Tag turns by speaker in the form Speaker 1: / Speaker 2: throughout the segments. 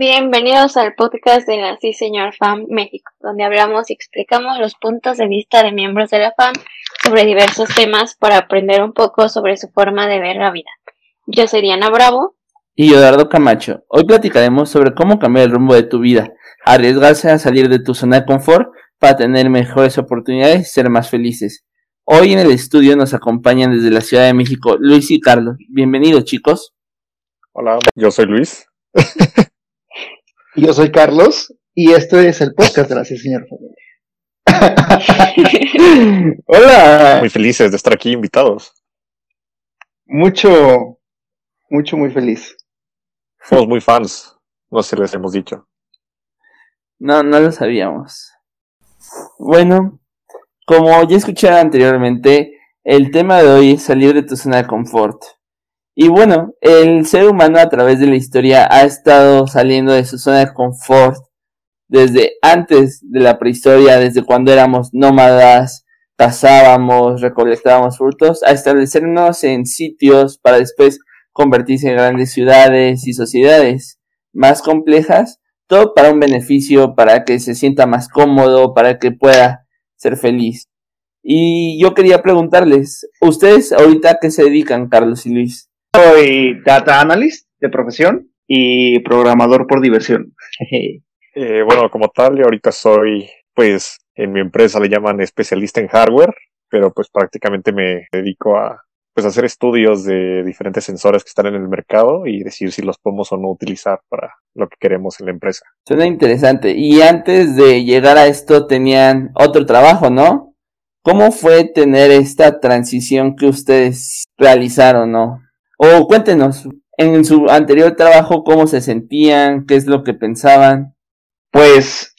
Speaker 1: Bienvenidos al podcast de la Sí Señor FAM México, donde hablamos y explicamos los puntos de vista de miembros de la FAM sobre diversos temas para aprender un poco sobre su forma de ver la vida. Yo soy Diana Bravo.
Speaker 2: Y Eduardo Camacho. Hoy platicaremos sobre cómo cambiar el rumbo de tu vida, arriesgarse a salir de tu zona de confort para tener mejores oportunidades y ser más felices. Hoy en el estudio nos acompañan desde la Ciudad de México Luis y Carlos. Bienvenidos chicos.
Speaker 3: Hola, yo soy Luis.
Speaker 4: Yo soy Carlos y esto es el podcast de la señor
Speaker 3: Hola. Muy felices de estar aquí invitados.
Speaker 4: Mucho, mucho, muy feliz.
Speaker 3: Somos muy fans, no sé si les hemos dicho.
Speaker 2: No, no lo sabíamos. Bueno, como ya escuché anteriormente, el tema de hoy es salir de tu zona de confort. Y bueno, el ser humano a través de la historia ha estado saliendo de su zona de confort desde antes de la prehistoria, desde cuando éramos nómadas, cazábamos, recolectábamos frutos, a establecernos en sitios para después convertirse en grandes ciudades y sociedades más complejas, todo para un beneficio, para que se sienta más cómodo, para que pueda ser feliz. Y yo quería preguntarles, ¿ustedes ahorita qué se dedican, Carlos y Luis?
Speaker 4: Soy data analyst de profesión y programador por diversión.
Speaker 3: eh, bueno, como tal, ahorita soy, pues, en mi empresa le llaman especialista en hardware, pero pues prácticamente me dedico a pues hacer estudios de diferentes sensores que están en el mercado y decir si los podemos o no utilizar para lo que queremos en la empresa.
Speaker 2: Suena interesante. Y antes de llegar a esto tenían otro trabajo, ¿no? ¿Cómo fue tener esta transición que ustedes realizaron, no? O cuéntenos, en su anterior trabajo, ¿cómo se sentían? ¿Qué es lo que pensaban?
Speaker 4: Pues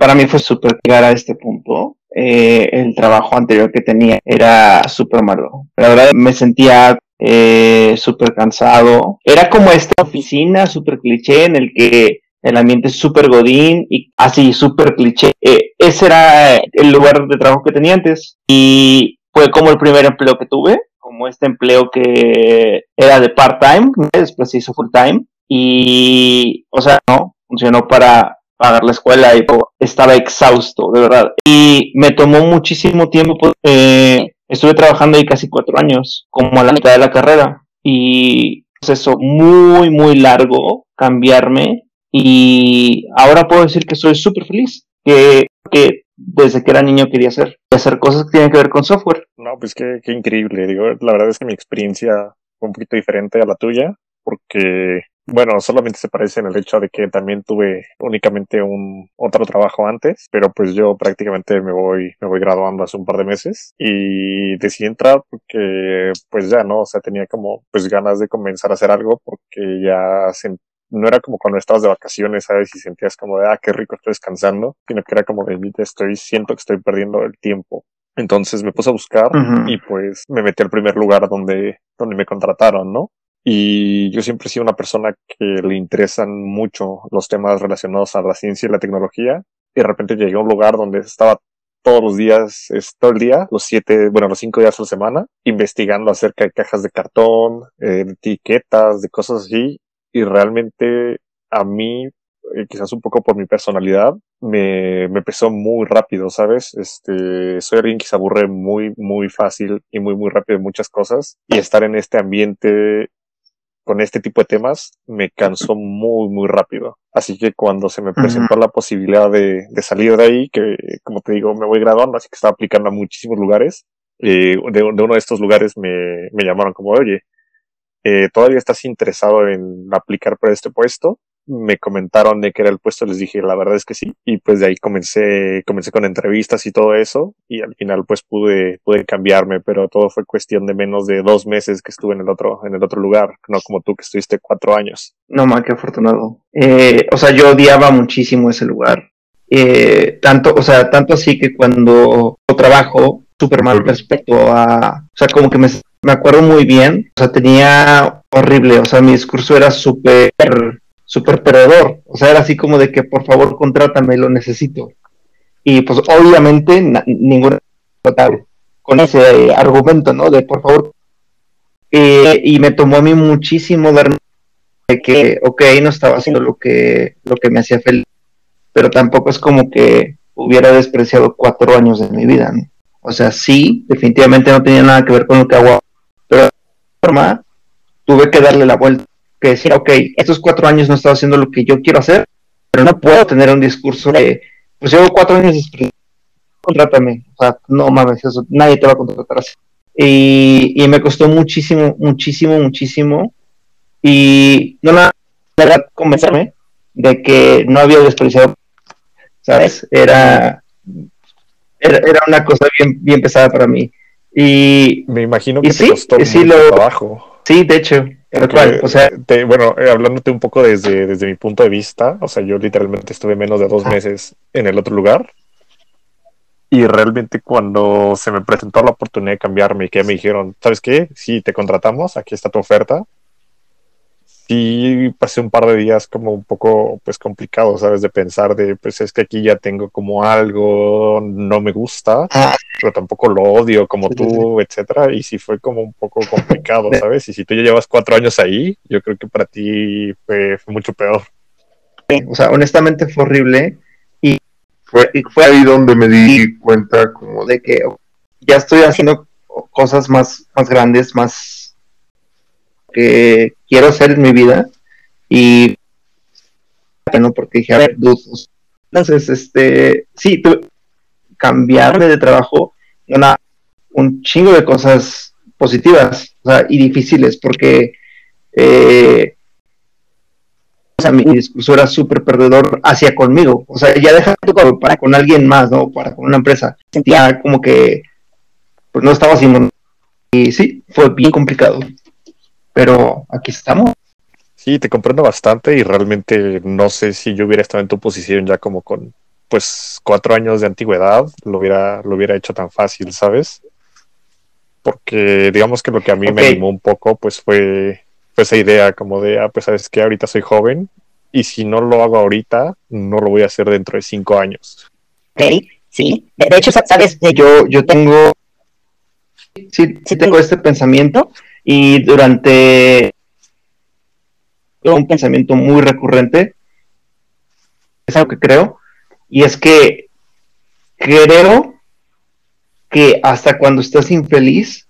Speaker 4: para mí fue súper llegar a este punto. Eh, el trabajo anterior que tenía era súper malo. La verdad me sentía eh, súper cansado. Era como esta oficina súper cliché en el que el ambiente es súper godín y así súper cliché. Eh, ese era el lugar de trabajo que tenía antes y fue como el primer empleo que tuve como este empleo que era de part-time, después se hizo full-time y, o sea, no, funcionó para pagar la escuela y estaba exhausto, de verdad. Y me tomó muchísimo tiempo, pues, eh, estuve trabajando ahí casi cuatro años, como a la mitad de la carrera y proceso muy, muy largo cambiarme y ahora puedo decir que soy súper feliz, que, que desde que era niño quería hacer, hacer cosas que tienen que ver con software.
Speaker 3: No, pues qué, qué increíble. Digo, la verdad es que mi experiencia fue un poquito diferente a la tuya, porque, bueno, solamente se parece en el hecho de que también tuve únicamente un otro trabajo antes, pero pues yo prácticamente me voy, me voy graduando hace un par de meses y decidí entrar porque, pues ya, ¿no? O sea, tenía como, pues ganas de comenzar a hacer algo porque ya sentí no era como cuando estabas de vacaciones, ¿sabes? Y sentías como de, ah, qué rico estoy descansando, sino que era como de, estoy, siento que estoy perdiendo el tiempo. Entonces me puse a buscar y pues me metí al primer lugar donde, donde me contrataron, ¿no? Y yo siempre he sido una persona que le interesan mucho los temas relacionados a la ciencia y la tecnología. Y de repente llegué a un lugar donde estaba todos los días, es, todo el día, los siete, bueno, los cinco días a la semana, investigando acerca de cajas de cartón, eh, de etiquetas, de cosas así y realmente a mí, eh, quizás un poco por mi personalidad, me, me pesó muy rápido, ¿sabes? Este, soy alguien que se aburre muy, muy fácil y muy, muy rápido de muchas cosas y estar en este ambiente con este tipo de temas me cansó muy, muy rápido. Así que cuando se me presentó la posibilidad de, de, salir de ahí, que como te digo, me voy graduando, así que estaba aplicando a muchísimos lugares, eh, de, de, uno de estos lugares me, me llamaron como, oye, eh, todavía estás interesado en aplicar para este puesto. Me comentaron de que era el puesto, les dije, la verdad es que sí. Y pues de ahí comencé, comencé con entrevistas y todo eso. Y al final pues pude, pude cambiarme, pero todo fue cuestión de menos de dos meses que estuve en el otro, en el otro lugar. No como tú que estuviste cuatro años.
Speaker 4: No, man, qué afortunado. Eh, o sea, yo odiaba muchísimo ese lugar. Eh, tanto, o sea, tanto así que cuando trabajo súper mal respecto a, o sea, como que me me acuerdo muy bien, o sea, tenía horrible, o sea, mi discurso era súper, súper perdedor, o sea, era así como de que por favor contrátame, lo necesito. Y pues obviamente ningún con ese argumento, ¿no? De por favor. Eh, y me tomó a mí muchísimo darme de que, ok, no estaba haciendo lo que, lo que me hacía feliz, pero tampoco es como que hubiera despreciado cuatro años de mi vida, ¿no? O sea, sí, definitivamente no tenía nada que ver con lo que hago, pero de forma tuve que darle la vuelta, que decir, ok, estos cuatro años no estaba haciendo lo que yo quiero hacer, pero no puedo tener un discurso de, pues llevo cuatro años contrátame, o sea, no mames, eso, nadie te va a contratar así. Y, y me costó muchísimo, muchísimo, muchísimo, y no nada, convencerme de que no había desperdiciado, ¿sabes? Era, era, era, una cosa bien, bien pesada para mí. Y
Speaker 3: me imagino que
Speaker 4: y
Speaker 3: te
Speaker 4: sí,
Speaker 3: costó
Speaker 4: sí,
Speaker 3: mucho
Speaker 4: lo-
Speaker 3: trabajo.
Speaker 4: sí, de hecho, cual, o sea,
Speaker 3: Te- bueno, eh, hablándote un poco desde, desde mi punto de vista, o sea, yo literalmente estuve menos de dos
Speaker 4: Ah.
Speaker 3: meses en el otro lugar. Y realmente cuando se me presentó la oportunidad de cambiarme y que me dijeron, ¿sabes qué? Sí, te contratamos, aquí está tu oferta. Sí, pasé un par de días como un poco, pues, complicado, ¿sabes? De pensar de, pues, es que aquí ya tengo como algo, no me gusta,
Speaker 4: ah,
Speaker 3: pero tampoco lo odio como
Speaker 4: Sí,
Speaker 3: tú, etcétera, y sí fue como un poco complicado, ¿sabes? Y si tú ya llevas cuatro años ahí, yo creo que para ti fue, fue mucho peor.
Speaker 4: o sea, honestamente fue horrible
Speaker 5: Fue,
Speaker 4: y
Speaker 5: fue ahí donde me di cuenta como de
Speaker 4: de que ya estoy haciendo cosas más, más grandes, más que quiero hacer en mi vida y no porque dije, a ver, entonces, este, sí, tuve cambiarme de trabajo, una, un chingo de cosas positivas o sea, y difíciles porque eh, o sea, mi discurso era súper perdedor hacia conmigo. O sea, ya deja para con alguien más, ¿no? Para con una empresa. Sentía como que pues no estaba haciendo. Y sí, fue bien complicado. Pero aquí estamos.
Speaker 3: Sí, te comprendo bastante y realmente no sé si yo hubiera estado en tu posición ya como con, pues, cuatro años de antigüedad, lo hubiera, lo hubiera hecho tan fácil, ¿sabes? Porque digamos que lo que a mí me animó un poco, pues, fue, fue esa idea como de, ah, pues, sabes que ahorita soy joven y si no lo hago ahorita, no lo voy a hacer dentro de cinco años.
Speaker 4: Ok, sí. De, hecho, sa- sabes, yo, yo tengo, sí, sí tengo este pensamiento y durante un pensamiento muy recurrente, es algo que creo, y es que creo que hasta cuando estás infeliz,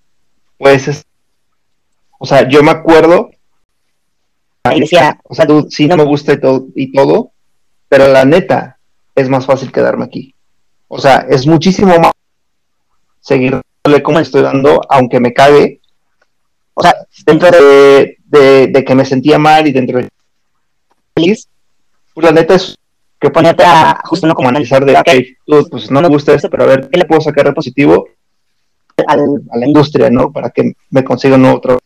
Speaker 4: pues, es- o sea, yo me acuerdo y decía, o sea, sí, no me gusta y todo, y todo, pero la neta, es más fácil quedarme aquí. O sea, es muchísimo más seguir dándole como estoy dando, aunque me cague. O sea, dentro de, de, de que me sentía mal y dentro de feliz, pues la neta es que ponerte a justo no como analizar de, ok, dude, pues no me gusta esto, pero a ver, ¿qué le puedo sacar de positivo a la industria, no? Para que me consiga un nuevo trabajo.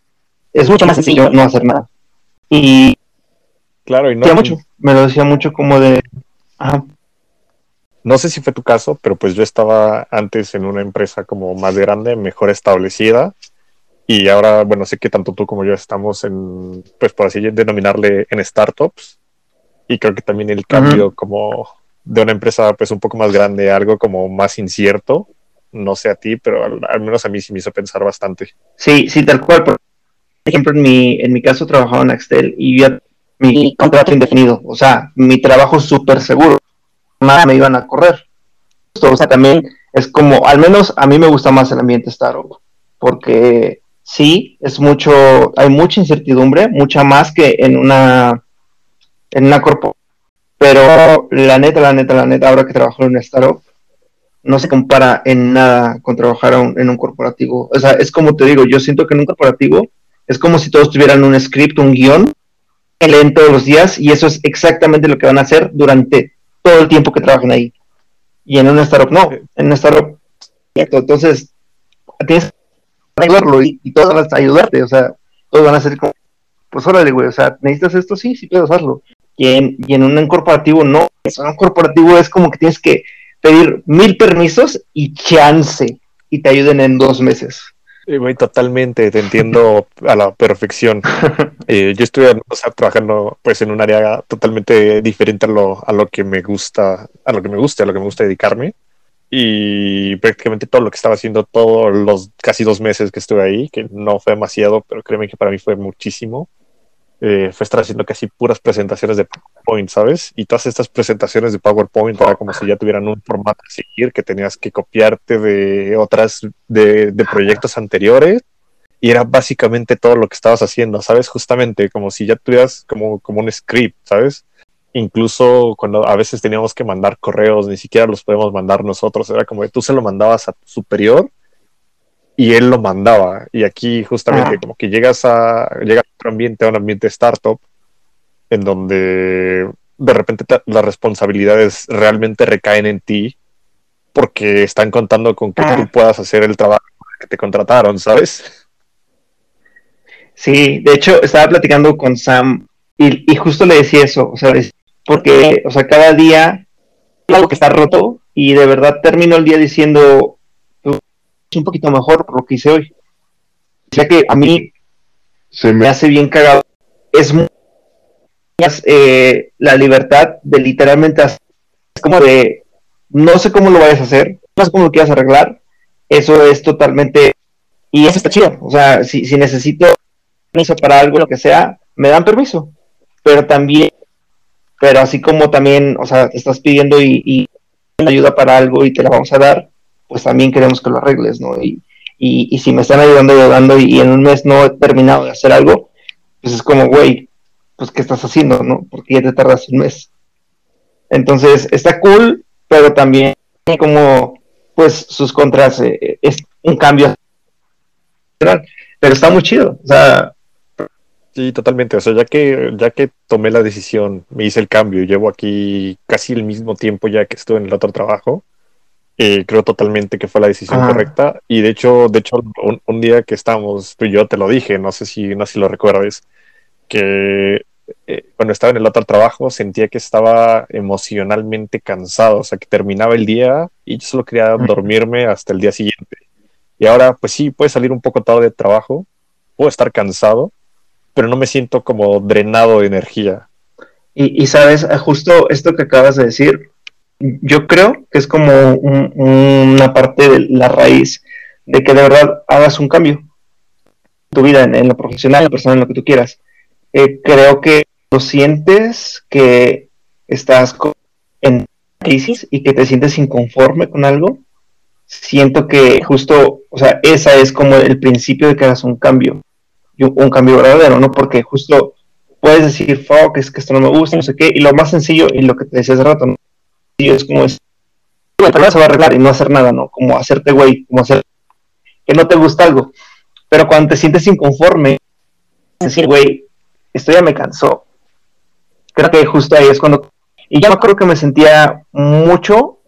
Speaker 4: Es mucho más sencillo no hacer nada. Y
Speaker 3: Claro, y no,
Speaker 4: decía mucho, me lo decía mucho como de, ajá,
Speaker 3: No sé si fue tu caso, pero pues yo estaba antes en una empresa como más grande, mejor establecida. Y ahora, bueno, sé que tanto tú como yo estamos en, pues por así denominarle, en startups. Y creo que también el cambio como de una empresa pues un poco más grande a algo como más incierto, no sé a ti, pero al, al menos a mí sí me hizo pensar bastante.
Speaker 4: Sí, sí, tal cual. Por ejemplo, en mi, en mi caso trabajaba en Axtel y ya mi contrato indefinido, o sea, mi trabajo súper seguro, nada me iban a correr. O sea, también es como, al menos a mí me gusta más el ambiente startup, porque sí, es mucho, hay mucha incertidumbre, mucha más que en una, en una corpo. Pero la neta, la neta, la neta, ahora que trabajo en una startup, no se compara en nada con trabajar un- en un corporativo. O sea, es como te digo, yo siento que en un corporativo es como si todos tuvieran un script, un guion, que leen todos los días y eso es exactamente lo que van a hacer durante todo el tiempo que trabajen ahí. Y en una startup no, en una startup, entonces tienes ayudarlo y, y todos van a ayudarte, o sea, todos van a ser como, pues órale, güey, o sea, necesitas esto, sí, sí puedes hacerlo. Y en, y en un corporativo no, en un corporativo es como que tienes que pedir mil permisos y chance y te ayuden en dos meses.
Speaker 3: Eh, Güey, totalmente, te entiendo a la perfección. Eh, yo o sea, trabajando pues en un área totalmente diferente a lo, a lo que me gusta, a lo que me gusta, a lo que me gusta dedicarme. Y prácticamente todo lo que estaba haciendo todos los casi dos meses que estuve ahí, que no fue demasiado, pero créeme que para mí fue muchísimo. eh, fue estar haciendo casi puras presentaciones de PowerPoint, ¿sabes? Y todas estas presentaciones de PowerPoint era como si ya tuvieran un formato a seguir, que tenías que copiarte de otras, de, de proyectos anteriores. Y era básicamente todo lo que estabas haciendo, ¿sabes? Justamente como si ya tuvieras como, como un script, ¿sabes? Incluso cuando a veces teníamos que mandar correos, ni siquiera los podemos mandar nosotros. Era como que tú se lo mandabas a tu superior y él lo mandaba. Y aquí justamente
Speaker 4: Ah.
Speaker 3: como que llegas a, llegas a otro ambiente, a un ambiente startup, en donde de repente te- las responsabilidades realmente recaen en ti porque están contando con que
Speaker 4: Ah.
Speaker 3: tú puedas hacer el trabajo que te contrataron, ¿sabes?
Speaker 4: Sí, de hecho, estaba platicando con Sam y, y justo le decía eso, o sea, es- porque, o sea, cada día algo que está roto y de verdad termino el día diciendo, "Pues, es un poquito mejor por lo que hice hoy. O sea que a mí
Speaker 5: Se
Speaker 4: me hace bien cagado. Es muy- eh, la libertad de literalmente hacer, es como de, no sé cómo lo vayas a hacer, no sé cómo lo quieras arreglar, eso es totalmente, y eso está chido, o sea, si, si necesito permiso para algo, lo que sea, me dan permiso, pero también, pero así como también, o sea, estás pidiendo y, ayuda para algo y te la vamos a dar, pues también queremos que lo arregles, ¿no? Y, y, y si me están ayudando, ayudando y, en un mes no he terminado de hacer algo, pues es como, güey, pues ¿qué estás haciendo, no? Porque ya te tardas un mes. Entonces, está cool, pero también como, pues, sus contras, eh, es un cambio. Pero está muy chido, o sea,
Speaker 3: Sí, totalmente. O sea, ya que, ya que tomé la decisión, me hice el cambio, llevo aquí casi el mismo tiempo ya que estuve en el otro trabajo, eh, creo totalmente que fue la decisión
Speaker 4: Ajá.
Speaker 3: correcta. Y de hecho, de hecho, un, un día que estábamos, tú y yo te lo dije, no sé si, no sé si lo recuerdas, que eh, cuando estaba en el otro trabajo sentía que estaba emocionalmente cansado, o sea, que terminaba el día y yo solo quería dormirme hasta el día siguiente. Y ahora, pues sí, puede salir un poco tarde de trabajo, puedo estar cansado, pero no me siento como drenado de energía.
Speaker 4: Y, sabes, eh, justo esto que acabas de decir, yo creo que es como un- una parte de la raíz de que de verdad hagas un cambio en tu vida, en, lo profesional, en lo personal, en lo que tú quieras. Eh, creo que lo sientes que estás en crisis y que te sientes inconforme con algo. Siento que justo, o sea, esa es como el principio de que hagas un cambio, y un, un cambio verdadero, ¿no? Porque justo puedes decir, fuck, es que esto no me gusta, no sé qué, y lo más sencillo, y lo que te decía hace rato, ¿no? Es como es, problema se va a arreglar y no hacer nada, ¿no? Como hacerte güey, como hacer que no te gusta algo. Pero cuando te sientes inconforme, decir, güey, esto ya me cansó. Creo que justo ahí es cuando, y yo me acuerdo que me sentía mucho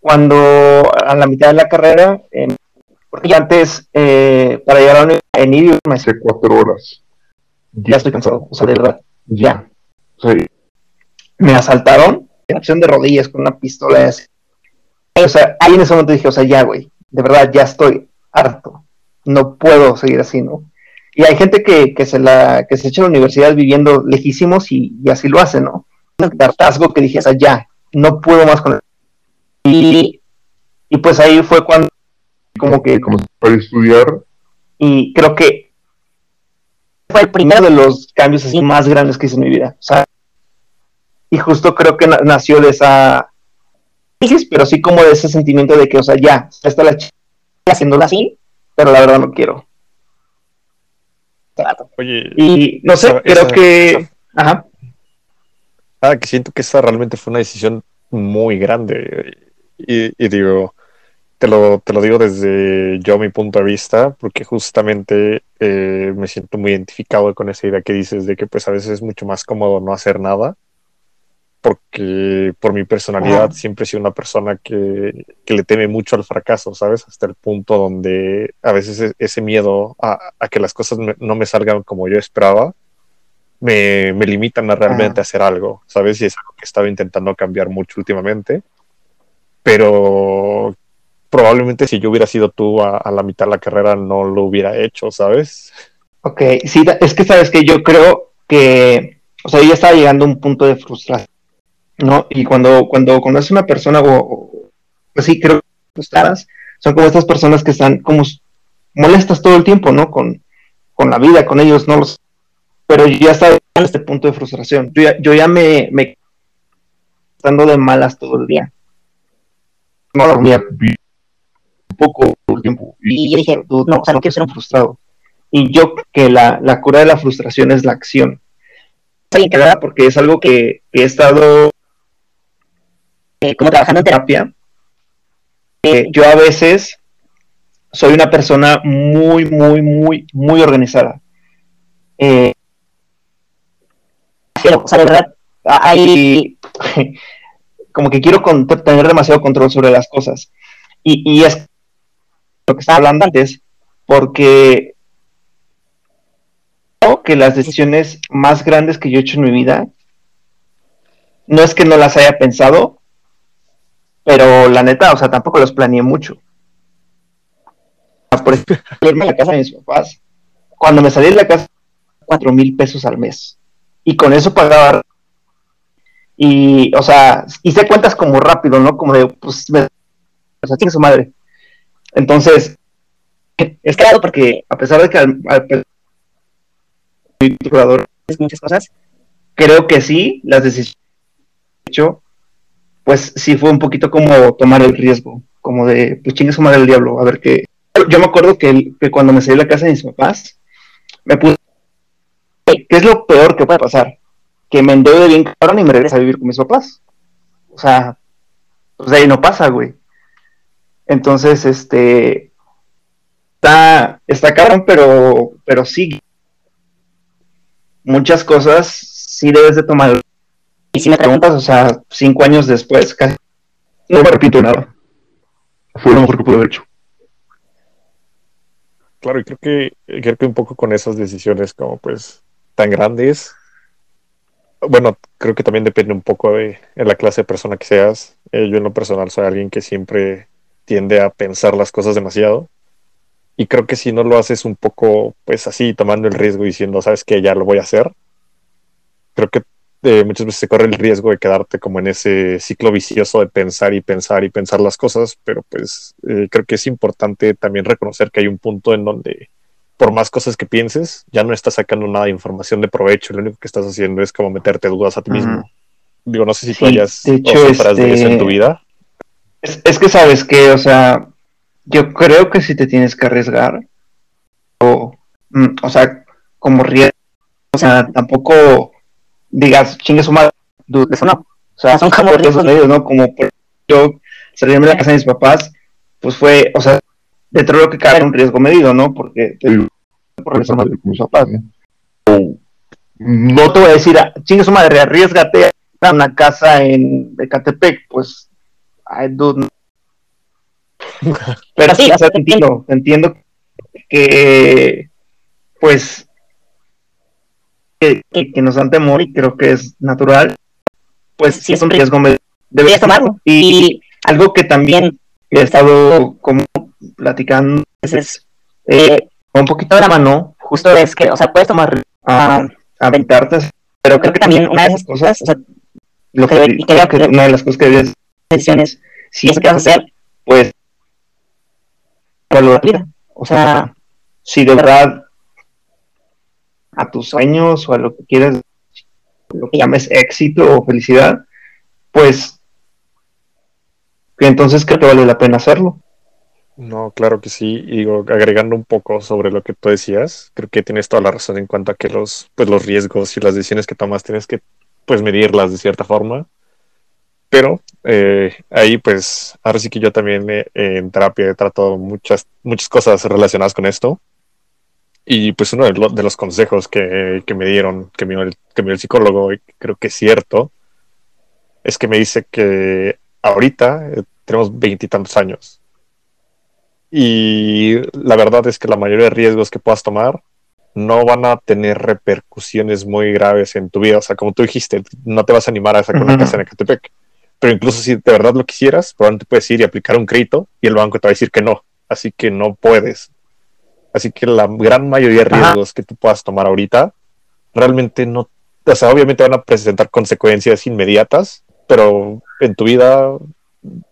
Speaker 4: cuando a la mitad de la carrera, em, porque yo antes, eh, para llegar a la universidad en idioma, me
Speaker 5: cuatro horas.
Speaker 4: ya estoy cansado, o sea, de verdad, ya.
Speaker 5: Sí,
Speaker 4: me asaltaron en acción de rodillas con una pistola así. O sea, ahí en ese momento dije, o sea, ya, güey, de verdad, ya estoy harto. No puedo seguir así, ¿no? Y hay gente que, que se la, que se echa a la universidad viviendo lejísimos y, y así lo hace, ¿no? Un hartazgo que dije, o sea, ya, no puedo más con y, y pues ahí fue cuando como que
Speaker 5: como para estudiar,
Speaker 4: y creo que fue el primero de los cambios así más grandes que hice en mi vida. O sea, y justo creo que na- nació de esa crisis, pero sí como de ese sentimiento de que, o sea, ya, está la chica haciéndolo así, pero la verdad no quiero.
Speaker 3: Oye,
Speaker 4: Y no sé,
Speaker 3: Esa-
Speaker 4: creo
Speaker 3: esa-
Speaker 4: que... Ajá.
Speaker 3: ah, que siento que esa realmente fue una decisión muy grande. Y, y digo, te lo, te lo digo desde yo mi punto de vista, porque justamente eh, me siento muy identificado con esa idea que dices de que pues a veces es mucho más cómodo no hacer nada, porque por mi personalidad siempre he sido una persona que, que le teme mucho al fracaso, ¿sabes? Hasta el punto donde a veces e- ese miedo a, a que las cosas me- no me salgan como yo esperaba, me, me limitan a realmente
Speaker 4: Ajá.
Speaker 3: hacer algo, ¿sabes? Y es algo que he estado intentando cambiar mucho últimamente, pero probablemente si yo hubiera sido tú a, la mitad de la carrera no lo hubiera hecho, ¿sabes?
Speaker 4: Ok, sí, es que sabes que yo creo que, o sea, ya estaba llegando a un punto de frustración, ¿no? Y cuando, cuando conoces a una persona, o, pues sí, creo que son como estas personas que están como molestas todo el tiempo, ¿no? Con, con la vida, con ellos, no los, pero ya estaba en este punto de frustración. Yo ya, yo ya me, me estando de malas todo el día. No dormía un poco tiempo. Y yo dije, "Dude, no, o sea, no quiero ser un frustrado. Y yo que la, la cura de la frustración es la acción. Porque es algo que, he estado eh, como trabajando en terapia. Eh, yo a veces soy una persona muy, muy, muy, muy organizada. Eh, o sea, de verdad, hay como que quiero tener demasiado control sobre las cosas. Y, y es lo que estaba hablando antes, porque creo que las decisiones más grandes que yo he hecho en mi vida, no es que no las haya pensado, pero la neta, o sea, tampoco los planeé mucho. Por ejemplo, irme a la casa de mis papás. Cuando me salí de la casa, cuatro mil pesos al mes. Y con eso pagaba. Y, o sea, hice cuentas como rápido, ¿no? Como de, pues, me, o sea, tiene su madre. Entonces, es claro porque, a pesar de que al, al jugador es muchas cosas, creo que sí, las decisiones hecho, pues sí fue un poquito como tomar el riesgo, como de, pues chingue su madre el diablo, a ver qué. Yo me acuerdo que, que cuando me salí de la casa de mis papás, me puse, ¿qué es lo peor que puede pasar? Que me endeude bien cabrón y me regrese a vivir con mis papás. O sea, pues de ahí no pasa, güey. Entonces, este, está, está cabrón, pero, pero sí, muchas cosas sí debes de tomar. Y si me preguntas, o sea, cinco años después, casi no me repito nada.
Speaker 5: Fue lo mejor que pude haber hecho.
Speaker 3: Claro, y creo que, creo que un poco con esas decisiones como pues tan grandes, bueno, creo que también depende un poco de, de la clase de persona que seas. Eh, yo en lo personal soy alguien que siempre tiende a pensar las cosas demasiado. Y creo que si no lo haces un poco, pues así, tomando el riesgo y diciendo, sabes que ya lo voy a hacer, creo que eh, muchas veces se corre el riesgo de quedarte como en ese ciclo vicioso de pensar y pensar y pensar las cosas, pero pues eh, creo que es importante también reconocer que hay un punto en donde por más cosas que pienses, ya no estás sacando nada de información de provecho, lo único que estás haciendo es como meterte dudas a ti mismo.
Speaker 4: Ujú.
Speaker 3: Digo, no sé si tú
Speaker 4: Sí,
Speaker 3: hayas
Speaker 4: de hecho,
Speaker 3: sufras de eso en
Speaker 4: este,
Speaker 3: tu vida.
Speaker 4: Es, es que sabes que, o sea, yo creo que si te tienes que arriesgar, o, mm, o sea, como riesgo, o sea, tampoco digas, chingue su madre, dude, eso no. O sea, son como riesgos medios, ¿no? Como por yo salirme de la casa de mis papás, pues fue, o sea, dentro de lo que cabe era un riesgo medido, ¿no? Porque
Speaker 5: Sí.
Speaker 4: por regresar a mis papás, No No te voy a decir, ah, chingue su madre, arriesgate a una casa en Ecatepec, pues, ay, dude. Pero sí, o sea, te entiendo, te entiendo que, pues, que, que- nos dan temor y creo que es natural, pues sí es un riesgo, deberías tomarlo. Y algo que también he estado como platicando es eh, un poquito de la mano, justo es que, o sea, puedes tomar a aventarte, pero creo que también una de esas cosas, o sea, lo que, y creo que una de las cosas que debes decisiones, si es que vas a hacer, pues, valorar la vida. O sea, si de verdad a tus sueños o a lo que quieras, lo que llames éxito o felicidad, pues, que entonces creo que vale la pena hacerlo.
Speaker 3: No, claro que sí. Y digo, agregando un poco sobre lo que tú decías, creo que tienes toda la razón en cuanto a que los, pues, los riesgos y las decisiones que tomas tienes que pues medirlas de cierta forma. Pero eh, ahí pues ahora sí que yo también eh, en terapia he tratado muchas, muchas cosas relacionadas con esto. Y pues uno de, lo- de los consejos que, que me dieron, que me dio el, que me dio el psicólogo, y creo que es cierto, es que me dice que ahorita eh, tenemos veintitantos años. Y la verdad es que la mayoría de riesgos que puedas tomar no van a tener repercusiones muy graves en tu vida. O sea, como tú dijiste, no te vas a animar a sacar una
Speaker 4: Ujú.
Speaker 3: casa en Ecatepec. Pero incluso si de verdad lo quisieras, probablemente puedes ir y aplicar un crédito y el banco te va a decir que no. Así que no puedes. Así que la gran mayoría de
Speaker 4: Ajá.
Speaker 3: riesgos que tú puedas tomar ahorita realmente no. O sea, obviamente van a presentar consecuencias inmediatas, pero en tu vida,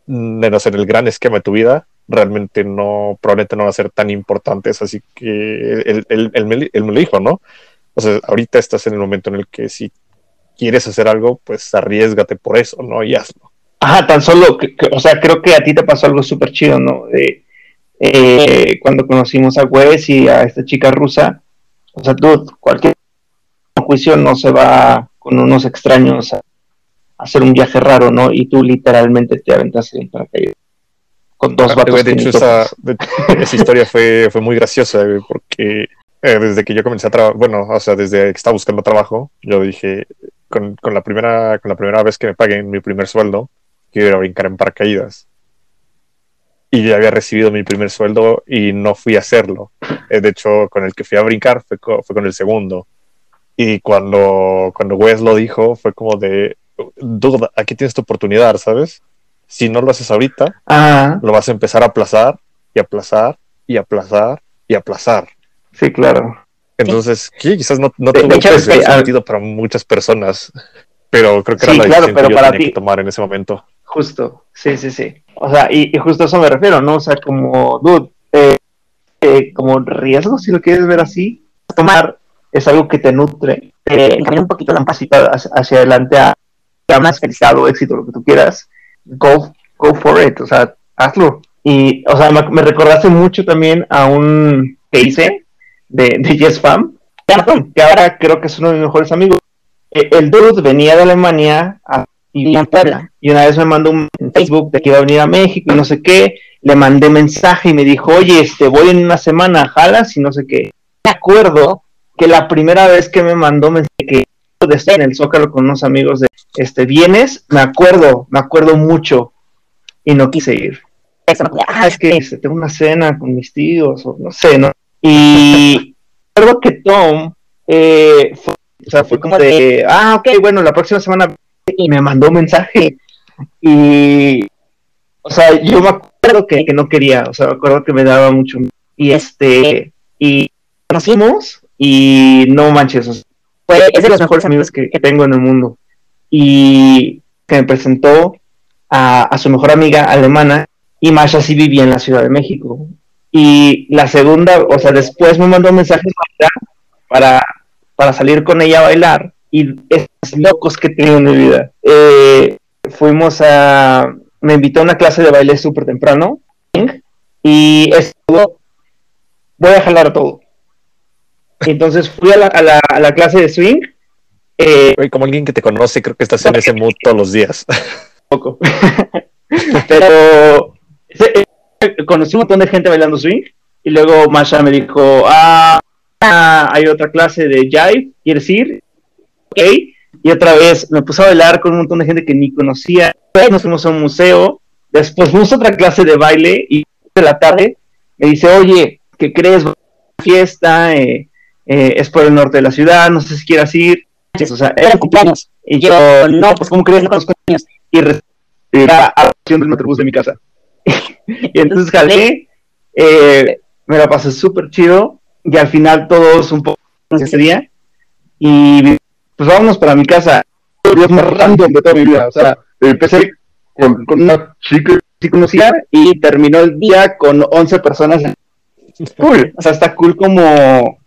Speaker 3: menos en el gran esquema de tu vida, realmente no, probablemente no van a ser tan importantes. Así que él, él- él me, él me lo dijo, ¿no? O sea, ahorita estás en el momento en el que si quieres hacer algo, pues arriesgate por eso, ¿no? Y hazlo.
Speaker 4: Ajá, tan solo, que- que- o sea, creo que a ti te pasó algo súper chido, ¿no? De, eh, cuando conocimos a Wes y a esta chica rusa, o sea, tú, cualquier juicio no se va con unos extraños a, a hacer un viaje raro, ¿no? Y tú literalmente te aventaste en paracaídas con dos vatos
Speaker 3: de hecho, esa, de- esa historia fue, fue muy graciosa, porque eh, desde que yo comencé a trabajar, bueno, o sea, desde que estaba buscando trabajo, yo dije, con, con la primera, con la primera vez que me paguen mi primer sueldo, quiero ir a brincar en paracaídas. Y ya había recibido mi primer sueldo y no fui a hacerlo. Eh, de hecho, con el que fui a brincar fue, co- fue con el segundo. Y cuando, cuando Wes lo dijo, fue como de, duda, aquí tienes tu oportunidad, ¿sabes? Si no lo haces ahorita,
Speaker 4: Ah,
Speaker 3: lo vas a empezar a aplazar y aplazar y aplazar y aplazar.
Speaker 4: sí, claro.
Speaker 3: Entonces, sí, quizás no, no tuvo sentido para muchas personas, pero creo que
Speaker 4: Sí,
Speaker 3: era la
Speaker 4: claro, pero
Speaker 3: que yo
Speaker 4: para
Speaker 3: tenía
Speaker 4: ti-
Speaker 3: que tomar en ese momento.
Speaker 4: Justo, sí, sí, sí. O sea, y, y justo a eso me refiero, ¿no? O sea, como, dude, eh, eh, como riesgo, si lo quieres ver así, tomar es algo que te nutre, te encamina un poquito, un pasito hacia, hacia adelante a, a más felicidad o éxito, lo que tú quieras. Go, go for it, o sea, hazlo. Y, o sea, me, me recordaste mucho también a un que hice de, de Yes Fam, que ahora creo que es uno de mis mejores amigos. Eh, El dude venía de Alemania a y vivía en Puebla. Y una vez me mandó un Facebook de que iba a venir a México y no sé qué. Le mandé mensaje y me dijo, oye, este, voy en una semana, jalas y no sé qué. Me acuerdo que la primera vez que me mandó mensaje que de estar en el Zócalo con unos amigos de, este, ¿vienes? Me acuerdo, me acuerdo mucho y no quise ir. Ah, es que este, tengo una cena con mis tíos o no sé, ¿no? Y recuerdo que Tom, eh, fue, o sea, fue como de, ah, ok, bueno, la próxima semana y me mandó un mensaje y o sea yo me acuerdo que, que no quería o sea me acuerdo que me daba mucho y este y conocimos y no manches o sea, fue es de los mejores amigos que, que tengo en el mundo. Y que me presentó a, a su mejor amiga alemana y Masha sí vivía en la Ciudad de México y la segunda o sea después me mandó mensajes para para salir con ella a bailar y esos locos que he tenido en mi vida. Eh, fuimos a. Me invitó a una clase de baile súper temprano y estuvo. Voy a jalar todo. Entonces fui a la, a la, a la clase de swing. Eh,
Speaker 3: como alguien que te conoce, creo que estás en ese mood todos los días.
Speaker 4: poco. Pero conocí un montón de gente bailando swing y luego Masha me dijo, ah, hay otra clase de jive, ¿quieres ir? Ok. Y otra vez me puse a bailar con un montón de gente que ni conocía. Nos fuimos a un museo, después fuimos a otra clase de baile y de la tarde me dice, oye, ¿qué crees? Fiesta, eh, eh, es por el norte de la ciudad, no sé si quieras ir. O sea, era cumpleaños. Y yo, no, pues ¿cómo crees? No conozco. Y era a la del metrobús de mi casa. y entonces jalé, eh, me la pasé súper chido y al final todos un poco ese día y pues vámonos para mi casa.
Speaker 5: El día más random de toda mi vida. O sea, empecé con, con una chica.
Speaker 4: Sí conocía y terminó el día con 11 personas. Cool, o sea, está cool como,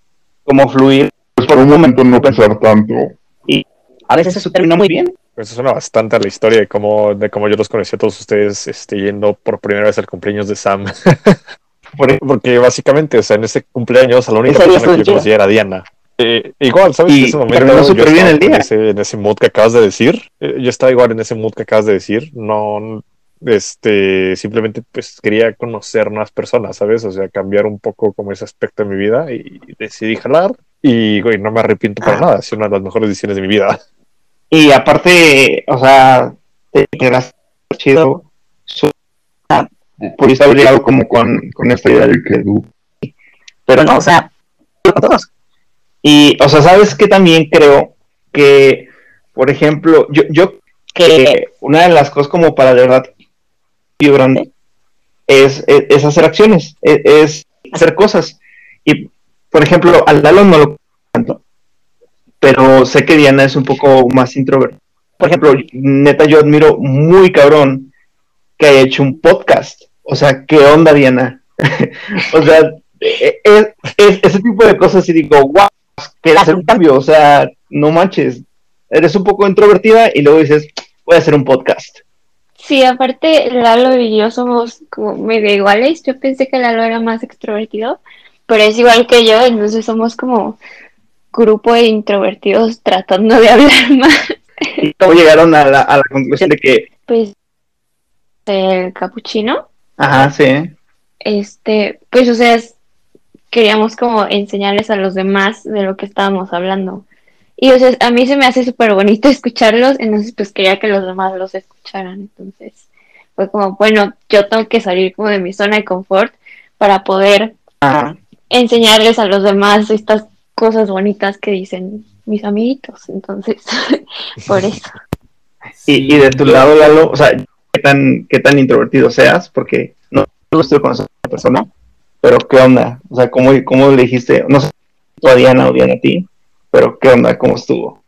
Speaker 4: como fluir.
Speaker 5: Pues por un momento no pensar tanto.
Speaker 4: A veces eso terminó muy bien.
Speaker 3: Eso suena bastante a la historia de cómo, de cómo yo los conocí a todos ustedes este, yendo por primera vez al cumpleaños de Sam.
Speaker 4: Por-
Speaker 3: Porque básicamente, o sea, en ese cumpleaños, la única persona que yo conocía era Diana. Eh, igual, ¿sabes?
Speaker 4: Y
Speaker 3: en ese momento yo
Speaker 4: bien el
Speaker 3: en
Speaker 4: día.
Speaker 3: ese, en ese mood que acabas de decir. Eh, yo estaba igual en ese mood que acabas de decir. No, este, simplemente pues quería conocer más personas, ¿sabes? O sea, cambiar un poco como ese aspecto de mi vida y decidí jalar. Y, güey, no me arrepiento para
Speaker 4: Ah.
Speaker 3: nada. Es una de las mejores decisiones de mi vida.
Speaker 4: Y aparte, o sea, te quedas chido. Su- Pudiste haber llegado como con, con esta idea de que pero no, o sea. Y, o sea, ¿sabes que También creo que, por ejemplo, yo, yo que una de las cosas como para de verdad grande es, es, hacer acciones, es, es hacer cosas. Y, por ejemplo, al Lalo no lo pero sé que Diana es un poco más introvertida. Por ejemplo, neta, yo admiro muy cabrón que haya hecho un podcast. O sea, ¿qué onda, Diana? o sea, es, es- ese tipo de cosas y digo, wow, que hacer un cambio, o sea, no manches, eres un poco introvertida y luego dices, voy a hacer un podcast.
Speaker 1: Sí, aparte Lalo y yo somos como medio iguales. Yo pensé que Lalo era más extrovertido, pero es igual que yo, entonces somos como grupo de introvertidos tratando de hablar más.
Speaker 4: ¿Y cómo llegaron a la, a la conclusión de que,
Speaker 1: Pues el capuchino,
Speaker 4: ajá, sí,
Speaker 1: este, pues o sea, queríamos como enseñarles a los demás de lo que estábamos hablando. Y o sea, a mí se me hace súper bonito escucharlos, entonces pues quería que los demás los escucharan. Entonces fue como, bueno, yo tengo que salir como de mi zona de confort para poder
Speaker 4: ajá.
Speaker 1: enseñarles a los demás estas cosas bonitas que dicen mis amiguitos. Entonces, por eso.
Speaker 4: Y, y de tu lado, Lalo, o sea, qué tan, qué tan introvertido seas, porque no no estoy conociendo a la persona, pero qué onda, o sea, cómo, cómo le dijiste, no sé si a Diana o Diana a ti, pero qué onda, cómo estuvo.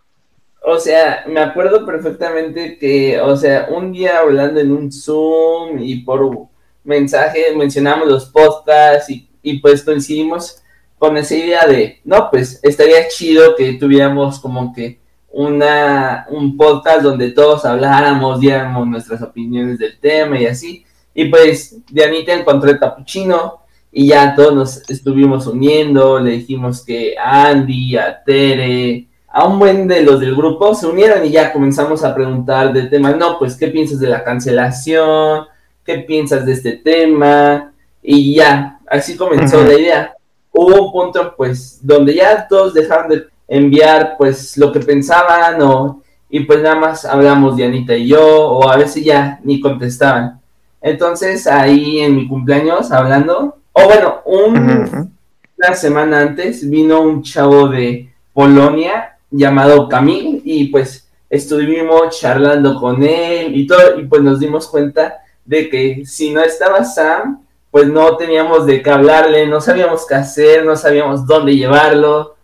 Speaker 2: O sea, me acuerdo perfectamente que, o sea, un día hablando en un Zoom y por mensaje mencionamos los podcasts y, y pues coincidimos con esa idea de, no, pues estaría chido que tuviéramos como que una, un podcast donde todos habláramos, diéramos nuestras opiniones del tema y así. Y pues Dianita encontró el capuchino y ya todos nos estuvimos uniendo, le dijimos que a Andy, a Tere, a un buen de los del grupo se unieron y ya comenzamos a preguntar del tema, no, pues, ¿qué piensas de la cancelación? ¿Qué piensas de este tema? Y ya, así comenzó la idea. Hubo un punto, pues, donde ya todos dejaron de enviar, pues, lo que pensaban o, y pues nada más hablamos Dianita y yo, o a veces ya ni contestaban. Entonces, ahí en mi cumpleaños, hablando, o bueno, un, una semana antes vino un chavo de Polonia llamado Camil y pues estuvimos charlando con él y todo y pues nos dimos cuenta de que si no estaba Sam pues no teníamos de qué hablarle, no sabíamos qué hacer, no sabíamos dónde llevarlo.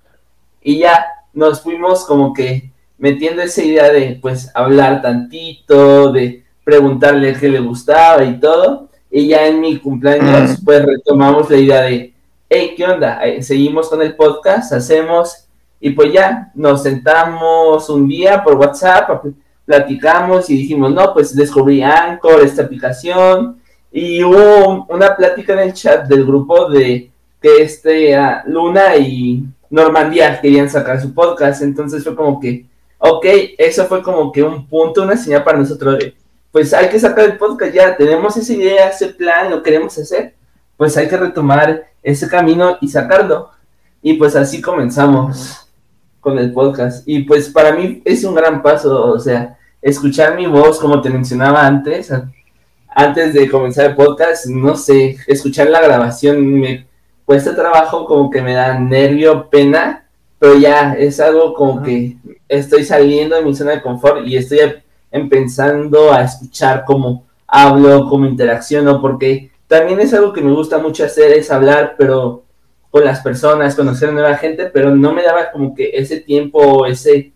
Speaker 2: Y ya nos fuimos como que metiendo esa idea de pues hablar tantito, de preguntarle qué le gustaba y todo. Y ya en mi cumpleaños pues retomamos la idea de hey, ¿qué onda? Eh, Seguimos con el podcast, hacemos, y pues ya, nos sentamos un día por WhatsApp, pl- platicamos y dijimos, no, pues descubrí Anchor, esta aplicación, y hubo un- una plática en el chat del grupo de que este ah, Luna y Normandía querían sacar su podcast, entonces fue como que, ok, eso fue como que un punto, una señal para nosotros de, pues hay que sacar el podcast ya, tenemos esa idea, ese plan, lo queremos hacer, pues hay que retomar ese camino y sacarlo. Y pues así comenzamos con el podcast. Y pues para mí es un gran paso, o sea, escuchar mi voz, como te mencionaba antes, antes de comenzar el podcast, no sé, escuchar la grabación me cuesta trabajo, como que me da nervio, pena, pero ya es algo como que estoy saliendo de mi zona de confort y estoy em- empezando a escuchar cómo hablo, cómo interacciono, porque también es algo que me gusta mucho hacer, es hablar, pero con las personas, conocer nueva gente, pero no me daba como que ese tiempo ese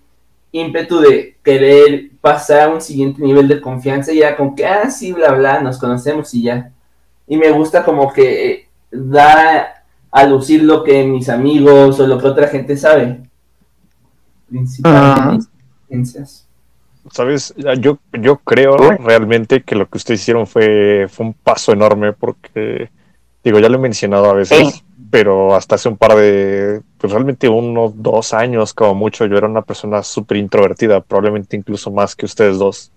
Speaker 2: ímpetu de querer pasar a un siguiente nivel de confianza y ya como que, ah, sí, bla, bla, nos conocemos y ya. Y me gusta como que eh, da a lucir lo que mis amigos o lo que otra gente sabe. Principalmente mis experiencias.
Speaker 3: ¿Sabes? Yo, yo creo realmente que lo que ustedes hicieron fue, fue un paso enorme porque, digo, ya lo he mencionado a veces,
Speaker 4: Sí.
Speaker 3: pero hasta hace un par de, pues realmente unos dos años como mucho, yo era una persona súper introvertida, probablemente incluso más que ustedes dos.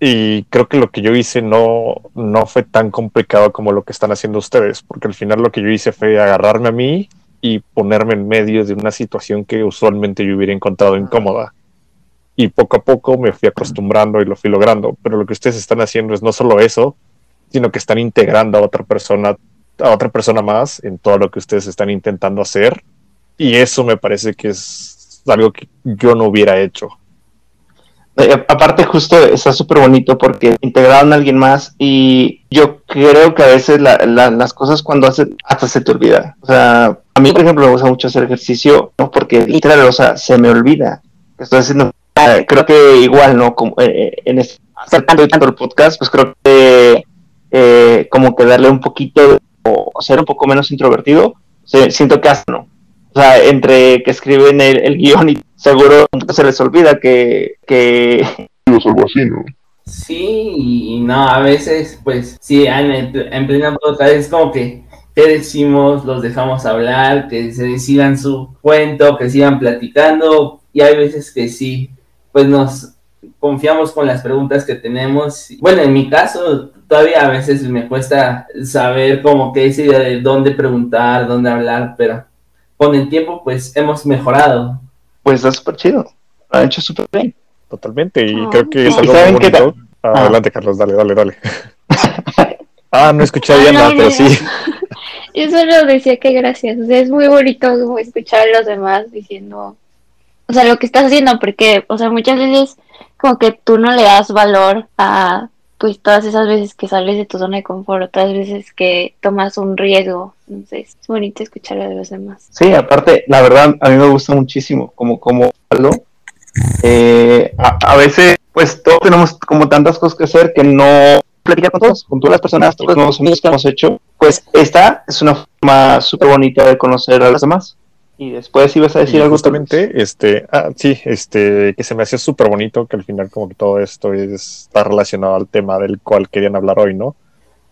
Speaker 3: Y creo que lo que yo hice no, no fue tan complicado como lo que están haciendo ustedes, porque al final lo que yo hice fue agarrarme a mí y ponerme en medio de una situación que usualmente yo hubiera encontrado incómoda y poco a poco me fui acostumbrando y lo fui logrando. Pero lo que ustedes están haciendo es no solo eso, sino que están integrando a otra persona, a otra persona más en todo lo que ustedes están intentando hacer. Y eso me parece que es algo que yo no hubiera hecho.
Speaker 4: Eh, aparte justo está súper bonito porque integraron a alguien más y yo creo que a veces la- la- las cosas cuando haces hasta se te olvida. O sea, a mí por ejemplo me gusta mucho hacer ejercicio, ¿no? Porque literal, o sea, se me olvida estoy haciendo. Eh, Creo que igual, ¿no? Como eh, en este, tanto el podcast, pues creo que eh, como que darle un poquito o ser un poco menos introvertido, se- siento que hace, ¿no? O sea, entre que escriben el, el guion y seguro se les olvida que, que
Speaker 5: o algo así, ¿no?
Speaker 2: Sí, y no, a veces, pues, sí, en, en plena podcast es como que, ¿qué decimos? Los dejamos hablar, que se decidan su cuento, que sigan platicando, y hay veces que sí, pues nos confiamos con las preguntas que tenemos. Bueno, en mi caso, todavía a veces me cuesta saber como que esa idea de dónde preguntar, dónde hablar, pero con el tiempo, pues, hemos mejorado.
Speaker 4: pues es súper chido. Lo han hecho súper bien.
Speaker 3: Totalmente, y
Speaker 1: Ah,
Speaker 3: creo que es algo
Speaker 4: ¿Saben
Speaker 3: muy
Speaker 4: qué
Speaker 3: bonito.
Speaker 4: Ah.
Speaker 3: Adelante, Carlos, dale, dale, dale. ah, no escuché a
Speaker 1: Ah,
Speaker 3: Diana,
Speaker 1: no, no,
Speaker 3: pero sí.
Speaker 1: Yo solo decía que gracias. O sea, es muy bonito como escuchar a los demás diciendo, o sea, lo que estás haciendo, porque, o sea, muchas veces como que tú no le das valor a, pues, todas esas veces que sales de tu zona de confort, otras veces que tomas un riesgo. Entonces, es bonito escuchar a los demás.
Speaker 4: Sí, aparte, la verdad, a mí me gusta muchísimo como, como hablo. Eh, a, a veces, pues todos tenemos como tantas cosas que hacer que no platicar con todos, con todas las personas, todos los nuevos amigos que hemos hecho. Pues esta es una forma súper bonita de conocer a los demás. Y después ibas a decir
Speaker 3: Y
Speaker 4: algo.
Speaker 3: justamente, este, ah, sí, este, que se me hacía súper bonito que al final como que todo esto es- está relacionado al tema del cual querían hablar hoy, ¿no?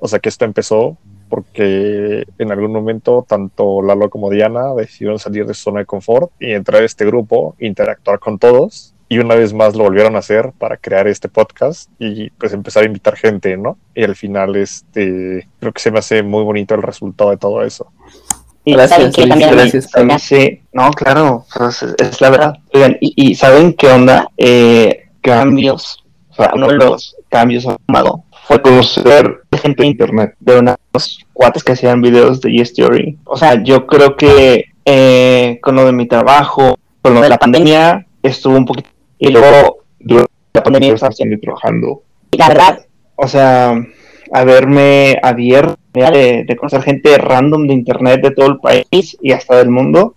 Speaker 3: O sea que esto empezó porque en algún momento tanto Lalo como Diana decidieron salir de su zona de confort y entrar a este grupo, interactuar con todos y una vez más lo volvieron a hacer para crear este podcast y pues empezar a invitar gente, ¿no? Y al final, este, creo que se me hace muy bonito el resultado de todo eso.
Speaker 4: Y
Speaker 2: Gracias,
Speaker 4: ¿saben qué?
Speaker 2: Luis,
Speaker 4: También
Speaker 2: gracias,
Speaker 4: me hace- no, claro, pues, es, es la verdad. Oigan, y, y ¿saben qué onda? Eh, cambios, o sea, uno de los cambios amado fue conocer gente en internet de unos cuates que hacían videos de Story. O sea, yo creo que eh, con lo de mi trabajo, con lo de la pandemia, estuvo un poquito. Y luego, durante la pandemia, estaba
Speaker 5: Están trabajando.
Speaker 4: y la verdad, o sea, haberme abierto de, de conocer gente random de internet de todo el país y hasta del mundo,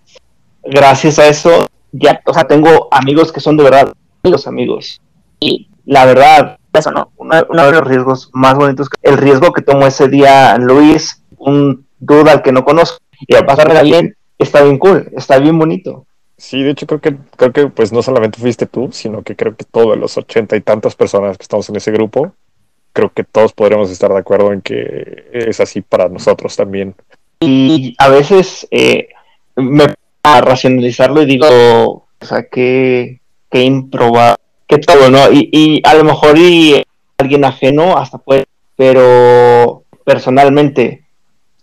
Speaker 4: gracias a eso, ya, o sea, tengo amigos que son de verdad amigos, amigos. Y la verdad, eso no, uno, uno de los riesgos más bonitos, el riesgo que tomó ese día Luis, un duda al que no conozco, y a pasarla bien, está bien cool, está bien bonito.
Speaker 3: Sí, de hecho creo que creo que pues no solamente fuiste tú, sino que creo que todos los ochenta y tantas personas que estamos en ese grupo, creo que todos podremos estar de acuerdo en que es así para nosotros también.
Speaker 4: y a veces eh, me a racionalizarlo y digo, o sea, que, que improbable, que todo, ¿no? Y, y a lo mejor y alguien ajeno hasta puede, pero personalmente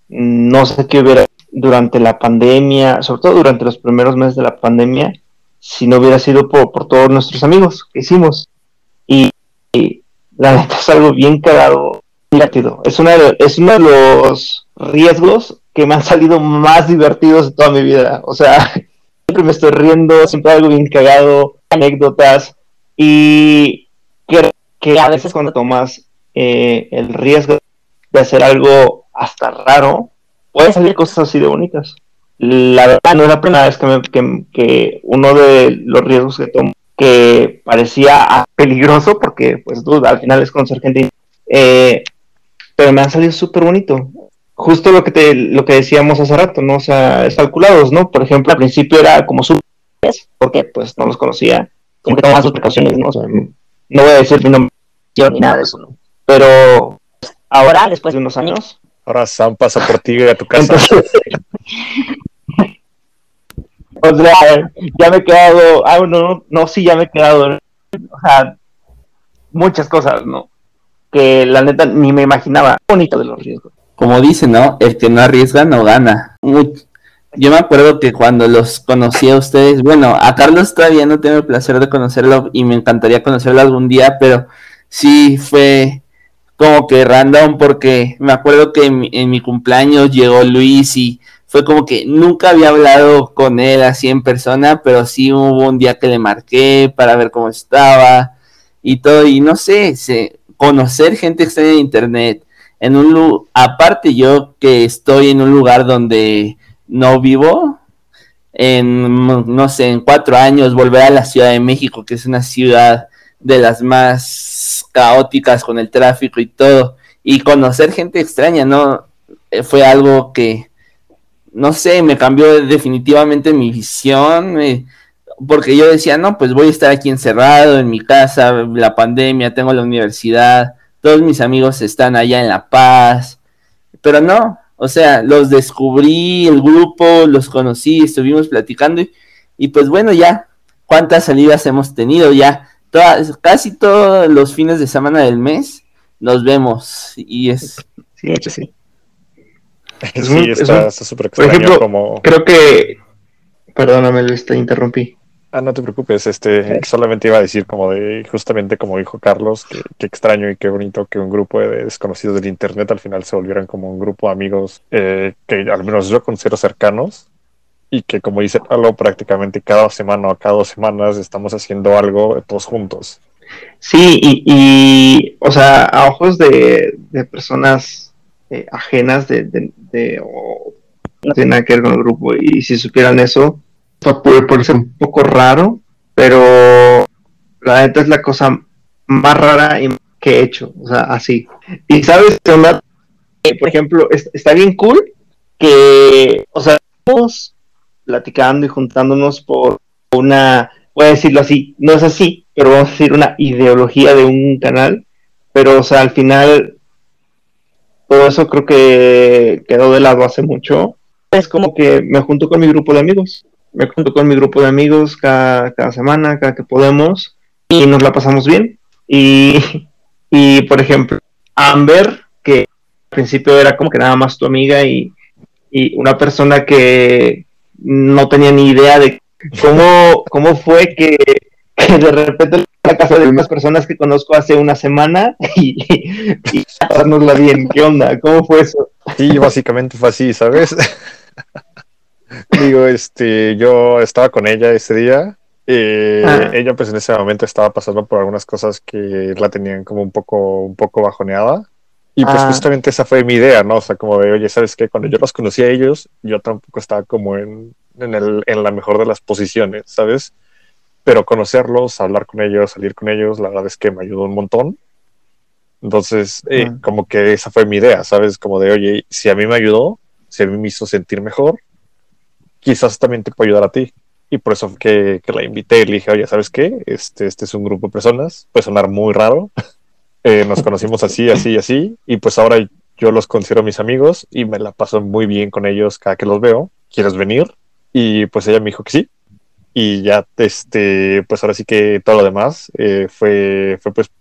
Speaker 4: no sé qué hubiera durante la pandemia, sobre todo durante los primeros meses de la pandemia, si no hubiera sido por, por todos nuestros amigos que hicimos. Y la neta es algo bien cagado, divertido. Es, una de, es uno de los riesgos que me han salido más divertidos de toda mi vida. O sea, siempre me estoy riendo, siempre algo bien cagado, anécdotas. Y creo que a veces cuando tomas eh, el riesgo de hacer algo hasta raro, pueden salir cosas así de bonitas. La verdad, no es la primera vez que, me- que- que uno de los riesgos que tomo, que parecía peligroso, porque pues duda, al final es conocer gente, eh, pero me han salido súper bonito. Justo lo que te, lo que decíamos hace rato, ¿no? O sea, es calculados, ¿no? Por ejemplo, al principio era como súper, porque pues no los conocía, como que tomaba sus precauciones, ¿no? O sea, no, no voy a decir mi nombre ni nada de eso, ¿no? Pero ahora, después de unos años,
Speaker 3: Ahora Sam pasa por ti y a tu casa.
Speaker 4: entonces, o sea, ya me he quedado, ah, no, no, sí, ya me he quedado, o sea, muchas cosas, ¿no? Que la neta ni me imaginaba. Bonito de los riesgos.
Speaker 2: Como dicen, ¿no? El que no arriesga no gana. Yo me acuerdo que cuando los conocí a ustedes, bueno, a Carlos todavía no tengo el placer de conocerlo y me encantaría conocerlo algún día, pero sí fue como que random porque me acuerdo que en en mi cumpleaños llegó Luis y fue como que nunca había hablado con él así en persona, pero sí hubo un día que le marqué para ver cómo estaba y todo, y no sé, se, conocer gente extraña de internet en un aparte yo que estoy en un lugar donde no vivo en no sé en cuatro años volver a la Ciudad de México que es una ciudad de las más caóticas con el tráfico y todo y conocer gente extraña no Eh, fue algo que no sé, me cambió definitivamente mi visión, eh, porque yo decía, no, pues voy a estar aquí encerrado en mi casa, la pandemia, tengo la universidad, todos mis amigos están allá en La Paz, pero no, o sea, los descubrí, el grupo, los conocí, estuvimos platicando y, y pues bueno, ya, cuántas salidas hemos tenido ya, todas, casi todos los fines de semana del mes nos vemos y es...
Speaker 4: Sí, sí. Es
Speaker 3: sí, está súper
Speaker 4: Por
Speaker 3: extraño
Speaker 4: ejemplo,
Speaker 3: como...
Speaker 4: creo que... Perdóname, Luis, te interrumpí.
Speaker 3: Ah, no te preocupes, este, solamente iba a decir como de, justamente como dijo Carlos, que, que extraño y qué bonito que un grupo de desconocidos del internet al final se volvieran como un grupo de amigos eh, que al menos yo considero cercanos y que como dice Pablo, prácticamente cada semana o cada dos semanas estamos haciendo algo todos juntos.
Speaker 4: Sí, y, y, o sea, a ojos de, de personas eh, ajenas de, de, de- no tiene nada que ver con el grupo, y si supieran eso, puede parecer un poco raro, pero la neta es la cosa más rara y que he hecho, o sea, así. Y sabes, por ejemplo, es- está bien cool que, o sea, estamos platicando y juntándonos por una, voy a decirlo así, no es así, pero vamos a decir una ideología de un canal, pero o sea, al final todo eso creo que quedó de lado hace mucho. Es como que me junto con mi grupo de amigos, me junto con mi grupo de amigos cada, semana, cada que podemos, y nos la pasamos bien. Y, y por ejemplo, Amber, que al principio era como que nada más tu amiga y, y una persona que no tenía ni idea de cómo, cómo fue que, que de repente en la casa de unas personas que conozco hace una semana y, y pasárnosla bien. ¿Qué onda? ¿Cómo fue eso?
Speaker 3: Sí, básicamente fue así, ¿sabes? Digo, este, yo estaba con ella ese día. eh,
Speaker 4: Ah.
Speaker 3: Ella, pues, en ese momento estaba pasando por algunas cosas que la tenían como un poco, un poco bajoneada. Y pues
Speaker 4: Ah.
Speaker 3: justamente esa fue mi idea, ¿no? O sea, como de, oye, ¿sabes qué? Cuando yo los conocí a ellos, yo tampoco estaba como en, en, el, en la mejor de las posiciones, ¿sabes? Pero conocerlos, hablar con ellos, salir con ellos, la verdad es que me ayudó un montón. Entonces, eh, como que esa fue mi idea, ¿sabes? Como de, oye, si a mí me ayudó, si a mí me hizo sentir mejor, quizás también te puedo ayudar a ti. Y por eso que, que la invité y le dije, oye, ¿sabes qué? Este, este es un grupo de personas, puede sonar muy raro. Eh, nos conocimos así, así, así, y pues ahora yo los considero mis amigos y me la paso muy bien con ellos cada que los veo. ¿Quieres venir? Y pues ella me dijo que sí. Y ya, este, pues ahora sí que todo lo demás eh, fue, fue pues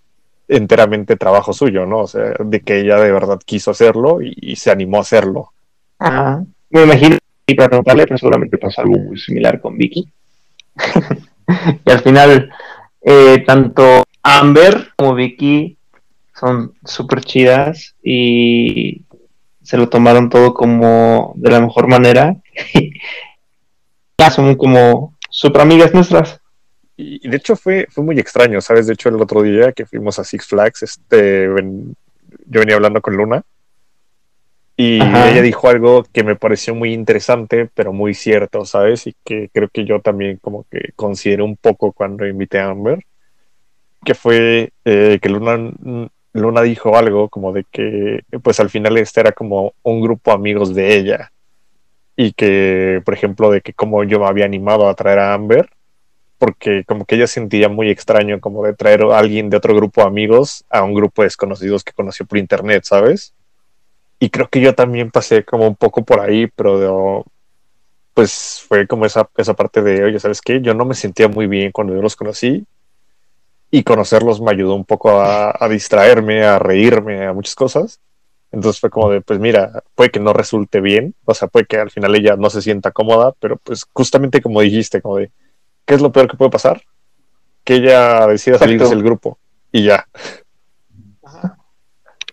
Speaker 3: enteramente trabajo suyo, ¿no? O sea, de que ella de verdad quiso hacerlo y, se animó a hacerlo.
Speaker 4: Ah, me imagino, y para preguntarle, pero seguramente pasó algo muy similar con Vicky. y al final, eh, tanto Amber como Vicky son súper chidas y se lo tomaron todo como de la mejor manera. ya son como súper amigas nuestras.
Speaker 3: Y y de hecho fue, fue muy extraño, ¿sabes? De hecho, el otro día que fuimos a Six Flags, este, ven- yo venía hablando con Luna y
Speaker 4: Ajá.
Speaker 3: ella dijo algo que me pareció muy interesante, pero muy cierto, ¿sabes? Y que creo que yo también como que consideré un poco cuando invité a Amber, que fue eh, que Luna, Luna dijo algo como de que, pues al final este era como un grupo de amigos de ella y que, por ejemplo, de que como yo me había animado a traer a Amber, porque como que ella sentía muy extraño como de traer a alguien de otro grupo de amigos a un grupo de desconocidos que conoció por internet, ¿sabes? Y creo que yo también pasé como un poco por ahí, pero de- pues fue como esa, esa parte de, oye, ¿sabes qué? Yo no me sentía muy bien cuando yo los conocí y conocerlos me ayudó un poco a distraerme, a reírme, a muchas cosas. Entonces fue como de, pues mira, puede que no resulte bien, o sea, puede que al final ella no se sienta cómoda, pero pues justamente como dijiste, como de, ¿qué es lo peor que puede pasar? Que ella decida salirse
Speaker 4: Exacto.
Speaker 3: del grupo y ya.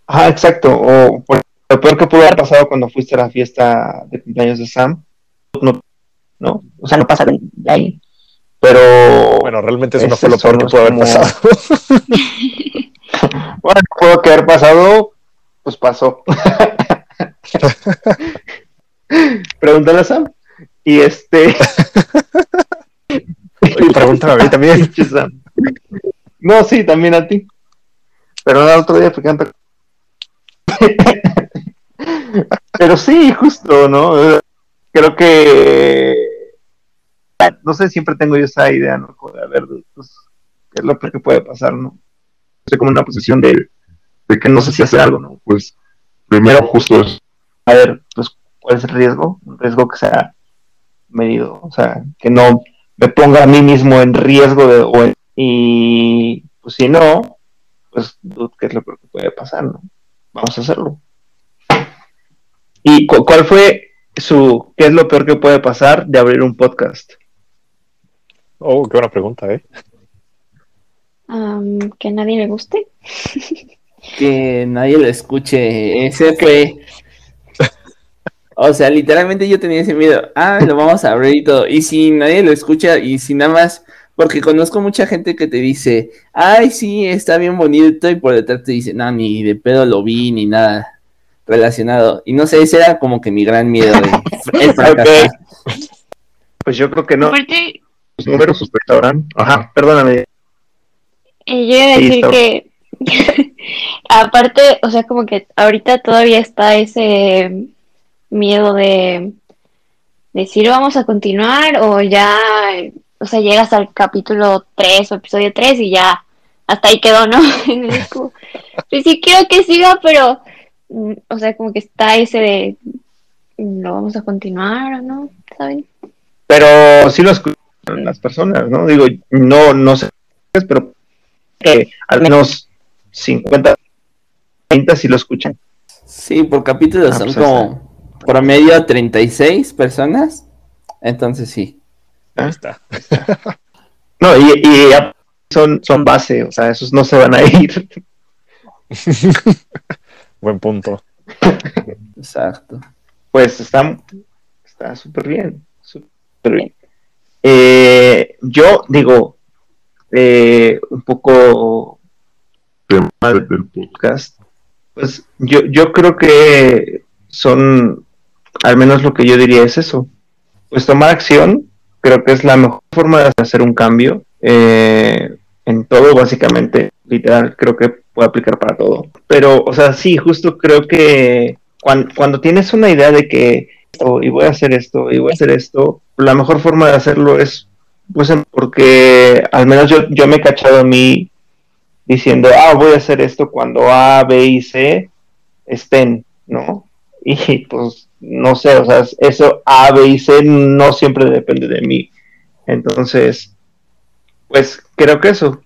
Speaker 4: Ajá, exacto. O por- lo peor que pudo haber pasado cuando fuiste a la fiesta de cumpleaños de Sam, no, no, o sea, no pasa de ahí. Pero
Speaker 3: Bueno, realmente eso no fue lo peor que pudo haber
Speaker 4: como-
Speaker 3: pasado.
Speaker 4: bueno, pudo que haber pasado, pues pasó. Pregúntale a Sam. Y este.
Speaker 3: Y pregúntame a mí también.
Speaker 4: No, sí, también a ti. Pero no, otro día porque Pero sí, justo, ¿no? creo que no sé, siempre tengo yo esa idea, ¿no? Como de, a ver, pues, ¿qué es lo que puede pasar, no? Estoy como en una posición de, de que no sé si hacer algo, ¿no?
Speaker 5: Pues primero justo es
Speaker 4: A ver, pues, ¿cuál es el riesgo? Un riesgo que sea medido, o sea, que no me ponga a mí mismo en riesgo de, o en- y pues si no, pues, ¿qué es lo peor que puede pasar, no? Vamos a hacerlo. ¿Y cu- cuál fue su, qué es lo peor que puede pasar de abrir un podcast?
Speaker 3: Oh, qué buena pregunta, ¿eh?
Speaker 1: Que a nadie le guste.
Speaker 2: Que nadie lo escuche. Ese fue. O sea, literalmente yo tenía ese miedo. Ah, lo vamos a abrir y todo. Y si nadie lo escucha, y si nada más. Porque conozco mucha gente que te dice, ay, sí, está bien bonito, y por detrás te dice, no, ni de pedo lo vi, ni nada relacionado. Y no sé, ese era como que mi gran miedo de el.
Speaker 4: Pues yo creo que no.
Speaker 1: Aparte,
Speaker 5: los números sus restaurante. Ajá.
Speaker 4: Perdóname.
Speaker 1: eh, yo iba a
Speaker 4: Sí,
Speaker 1: decir
Speaker 4: está-
Speaker 1: que, aparte, o sea, como que ahorita todavía está ese miedo de decir vamos a continuar o ya, eh, o sea, llegas al capítulo 3 o episodio 3 y ya hasta ahí quedó, ¿no? Como, pues sí quiero que siga, pero, mm, o sea, como que está ese de, ¿lo vamos a continuar o no? ¿Saben?
Speaker 4: Pero sí lo escuchan las personas, ¿no? Digo, no, no sé, pero que al menos 50, 30 sí lo escuchan.
Speaker 2: Sí, por capítulo
Speaker 4: Ah,
Speaker 2: son
Speaker 4: pues
Speaker 2: como promedio 36 personas. Entonces sí.
Speaker 3: Ahí está.
Speaker 4: No, y, y ya son, son base, o sea, esos no se van a ir.
Speaker 3: Buen punto.
Speaker 2: Exacto.
Speaker 4: Pues está está súper bien, súper bien. Eh, yo digo, eh, un poco
Speaker 5: Tema del podcast.
Speaker 4: pues yo, yo creo que son, al menos lo que yo diría es eso, pues tomar acción, creo que es la mejor forma de hacer un cambio eh, en todo, básicamente, literal, creo que puede aplicar para todo. Pero, o sea, sí, justo creo que cuando, tienes una idea de que, y voy a hacer esto, y voy a hacer esto, la mejor forma de hacerlo es, pues, porque al menos yo, yo me he cachado a mí diciendo, ah, voy a hacer esto cuando A, B y C estén, ¿no? Y pues no sé, o sea, eso A, B y C no siempre depende de mí. Entonces, pues creo que eso,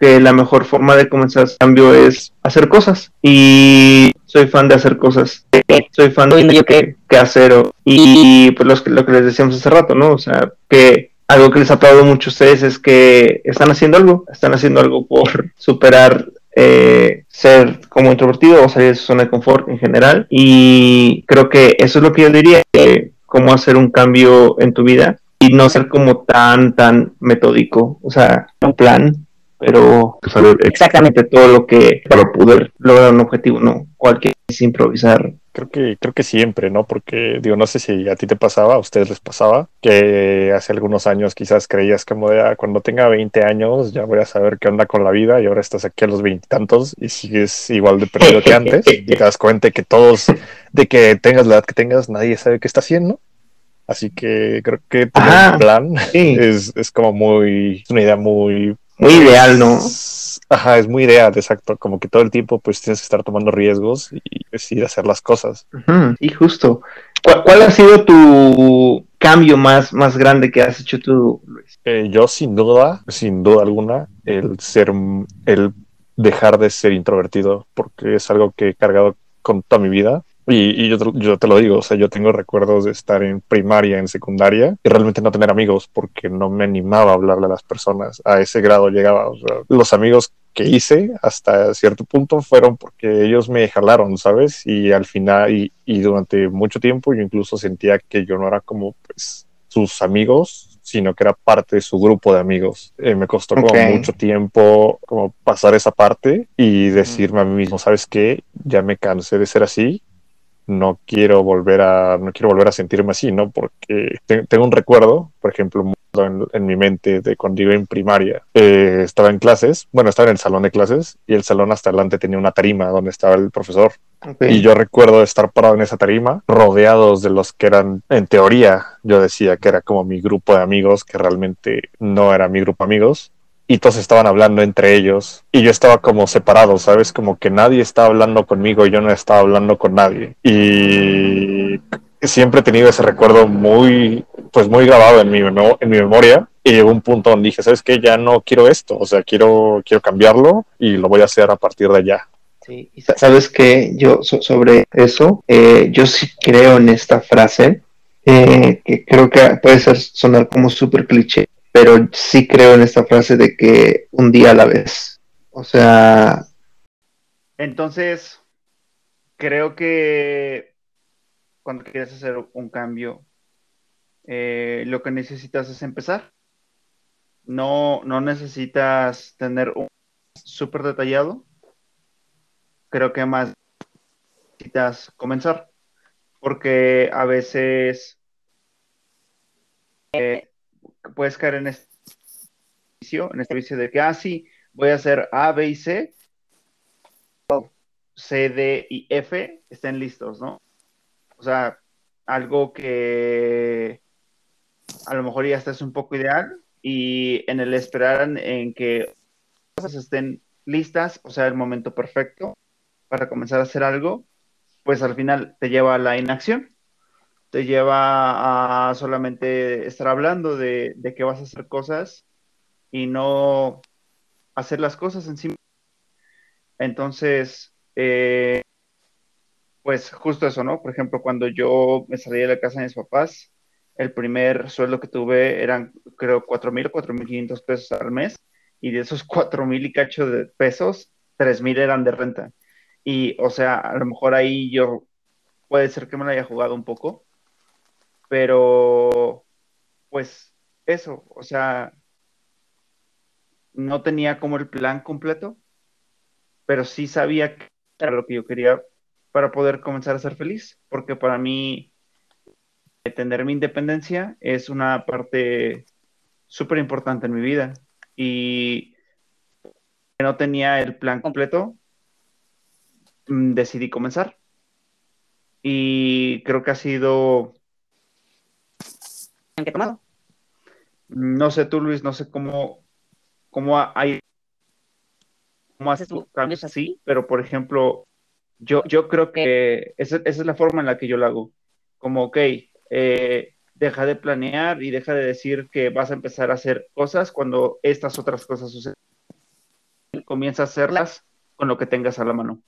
Speaker 4: que la mejor forma de comenzar el cambio es hacer cosas. Y soy fan de hacer cosas. Soy fan de qué, qué hacer. o- y pues los que- lo que les decíamos hace rato, ¿no? O sea, que algo que les aplaudo mucho a ustedes es que están haciendo algo, están haciendo algo por superar eh, ser como introvertido o salir de su zona de confort en general. Y creo que eso es lo que yo diría, que cómo hacer un cambio en tu vida y no ser como tan, tan metódico, o sea, un plan, pero
Speaker 5: saber ex-
Speaker 4: exactamente todo lo que para poder lograr un objetivo, no, cualquier es improvisar.
Speaker 3: Creo que, creo que siempre, ¿no? Porque, digo, no sé si a ti te pasaba, a ustedes les pasaba, que hace algunos años quizás creías como de, ah, cuando tenga 20 años ya voy a saber qué onda con la vida y ahora estás aquí a los veintitantos y, sigues igual de perdido que antes y te das cuenta que todos, de que tengas la edad que tengas, nadie sabe qué está haciendo. Así que creo que tener un plan
Speaker 4: Sí,
Speaker 3: es, es como muy, es una idea muy...
Speaker 4: muy ideal, ¿no?
Speaker 3: Ajá, es muy ideal, exacto. Como que todo el tiempo pues tienes que estar tomando riesgos y decidir hacer las cosas.
Speaker 4: Y justo, ¿cuál, cuál ha sido tu cambio más, más grande que has hecho tú, Luis?
Speaker 3: Eh, yo sin duda, sin duda alguna, el ser, el dejar de ser introvertido, porque es algo que he cargado con toda mi vida. Y, y yo, te, yo te lo digo, o sea, yo tengo recuerdos de estar en primaria, en secundaria, y realmente no tener amigos, porque no me animaba a hablarle a las personas. A ese grado llegaba. O sea, los amigos que hice hasta cierto punto fueron porque ellos me jalaron, ¿sabes? Y al final, y, y durante mucho tiempo, yo incluso sentía que yo no era como, pues, sus amigos, sino que era parte de su grupo de amigos. Eh, me costó como
Speaker 4: Ok.
Speaker 3: mucho tiempo como pasar esa parte y decirme a mí mismo, ¿sabes qué? Ya me cansé de ser así no quiero volver a, no quiero volver a sentirme así, ¿no? Porque tengo un recuerdo, por ejemplo, en, en, mi mente de cuando iba en primaria. Eh, estaba en clases, bueno, estaba en el salón de clases y el salón hasta adelante tenía una tarima donde estaba el profesor. Okay. Y yo recuerdo estar parado en esa tarima, rodeados de los que eran, en teoría, yo decía que era como mi grupo de amigos, que realmente no era mi grupo de amigos y todos estaban hablando entre ellos y yo estaba como separado, ¿sabes? Como que nadie estaba hablando conmigo y yo no estaba hablando con nadie. Y siempre he tenido ese recuerdo muy, pues muy grabado en mi, en mi memoria y llegó un punto donde dije, ¿sabes qué? Ya no quiero esto, o sea, quiero, quiero cambiarlo y lo voy a hacer a partir de allá.
Speaker 6: Sí, y sabes que yo sobre eso, eh, yo sí creo en esta frase, eh, que creo que puede ser sonar como súper cliché, pero sí creo en esta frase de que un día a la vez. O sea...
Speaker 4: Entonces, creo que cuando quieres hacer un cambio, eh, lo que necesitas es empezar. No, no necesitas tener un súper detallado. Creo que más necesitas comenzar. Porque a veces eh, puedes caer en este vicio, en este vicio de que, ah, sí, voy a hacer A, B y C, C, D y F estén listos, ¿no? O sea, algo que a lo mejor ya está es un poco ideal y en el esperar en que cosas estén listas, o sea, el momento perfecto para comenzar a hacer algo, pues al final te lleva a la inacción te lleva a solamente estar hablando de, que vas a hacer cosas y no hacer las cosas en sí. Entonces, eh, pues justo eso, ¿no? Por ejemplo, cuando yo me salí de la casa de mis papás, el primer sueldo que tuve eran, creo, cuatro mil, cuatro mil quinientos pesos al mes, y de esos cuatro mil y cacho de pesos, tres mil eran de renta. Y, o sea, a lo mejor ahí yo, puede ser que me la haya jugado un poco, pero pues eso, o sea, no tenía como el plan completo, pero sí sabía que era lo que yo quería para poder comenzar a ser feliz, porque para mí tener mi independencia es una parte súper importante en mi vida y no tenía el plan completo, mm, decidí comenzar. Y creo que ha sido que tomado. No sé tú, Luis, no sé cómo, cómo hay cómo haces tus cambios así, pero por ejemplo, yo, yo creo que esa, esa, es la forma en la que yo lo hago. Como, ok, eh, deja de planear y deja de decir que vas a empezar a hacer cosas cuando estas otras cosas suceden. Comienza a hacerlas con lo que tengas a la mano.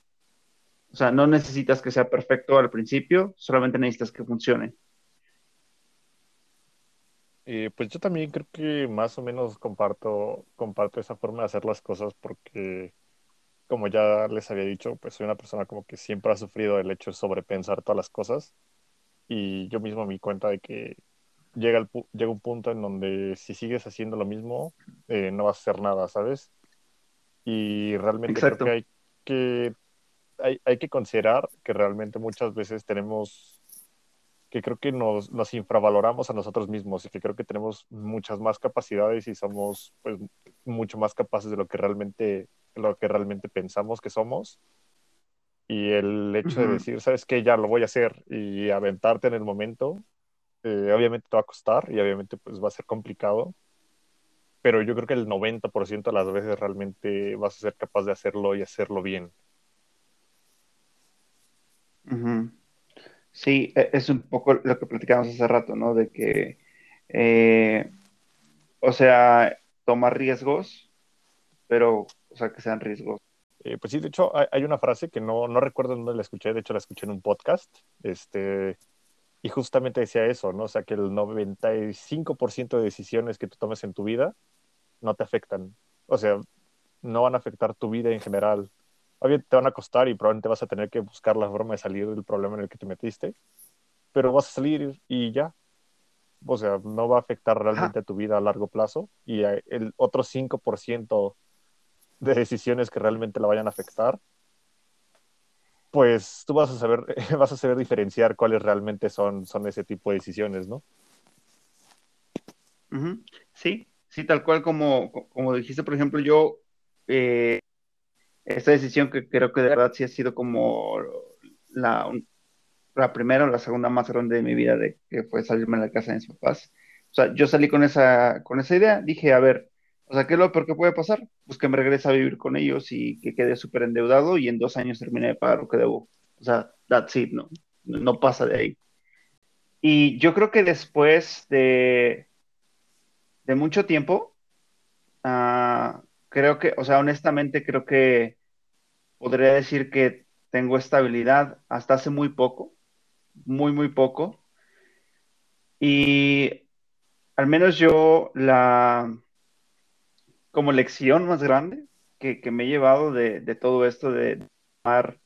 Speaker 4: O sea, no necesitas que sea perfecto al principio, solamente necesitas que funcione.
Speaker 3: Eh, pues yo también creo que más o menos comparto, comparto esa forma de hacer las cosas porque, como ya les había dicho, pues soy una persona como que siempre ha sufrido el hecho de sobrepensar todas las cosas y yo mismo me di cuenta de que llega, el, llega un punto en donde si sigues haciendo lo mismo, eh, no vas a hacer nada, ¿sabes? Y realmente creo que hay que, hay, hay que considerar que realmente muchas veces tenemos que creo que nos, nos, infravaloramos a nosotros mismos y que creo que tenemos muchas más capacidades y somos pues mucho más capaces de lo que realmente lo que realmente pensamos que somos. Y el hecho de decir sabes que ya lo voy a hacer y aventarte en el momento eh, obviamente te va a costar y obviamente pues va a ser complicado. Pero yo creo que el 90% de las veces realmente vas a ser capaz de hacerlo y hacerlo bien
Speaker 4: Sí, e, es un poco lo que platicamos hace rato, ¿no? De que, eh, o sea, tomar riesgos, pero, o sea, que sean riesgos.
Speaker 3: Eh, pues sí, de hecho, hay, una frase que no, no recuerdo dónde la escuché, de hecho la escuché en un podcast, este, y justamente decía eso, ¿no? O sea, que el 95% de decisiones que tú tomes en tu vida no te afectan. O sea, no van a afectar tu vida en general obviamente te van a costar y probablemente vas a tener que buscar la forma de salir del problema en el que te metiste, pero vas a salir y ya. O sea, no va a afectar realmente a tu vida a largo plazo y el otro 5% de decisiones que realmente la vayan a afectar, pues tú vas a saber, vas a saber diferenciar cuáles realmente son, son ese tipo de decisiones, ¿no?
Speaker 4: Sí, sí, tal cual como, como dijiste, por ejemplo, yo, eh, esta decisión que creo que de verdad sí ha sido como la, la primera o la segunda más grande de mi vida, de que fue salirme de la casa de mis papás. O sea, yo salí con esa, con esa idea, dije, a ver, o sea, ¿qué es lo peor que puede pasar? Pues que me regrese a vivir con ellos y que quede súper endeudado y en dos años termine de pagar lo que debo. O sea, that's it, no, no pasa de ahí. Y yo creo que después de, de mucho tiempo, ah, creo que, o sea, honestamente creo que podría decir que tengo estabilidad hasta hace muy poco, muy, muy poco. Y al menos yo la, como lección más grande que, me he llevado de, todo esto de tomar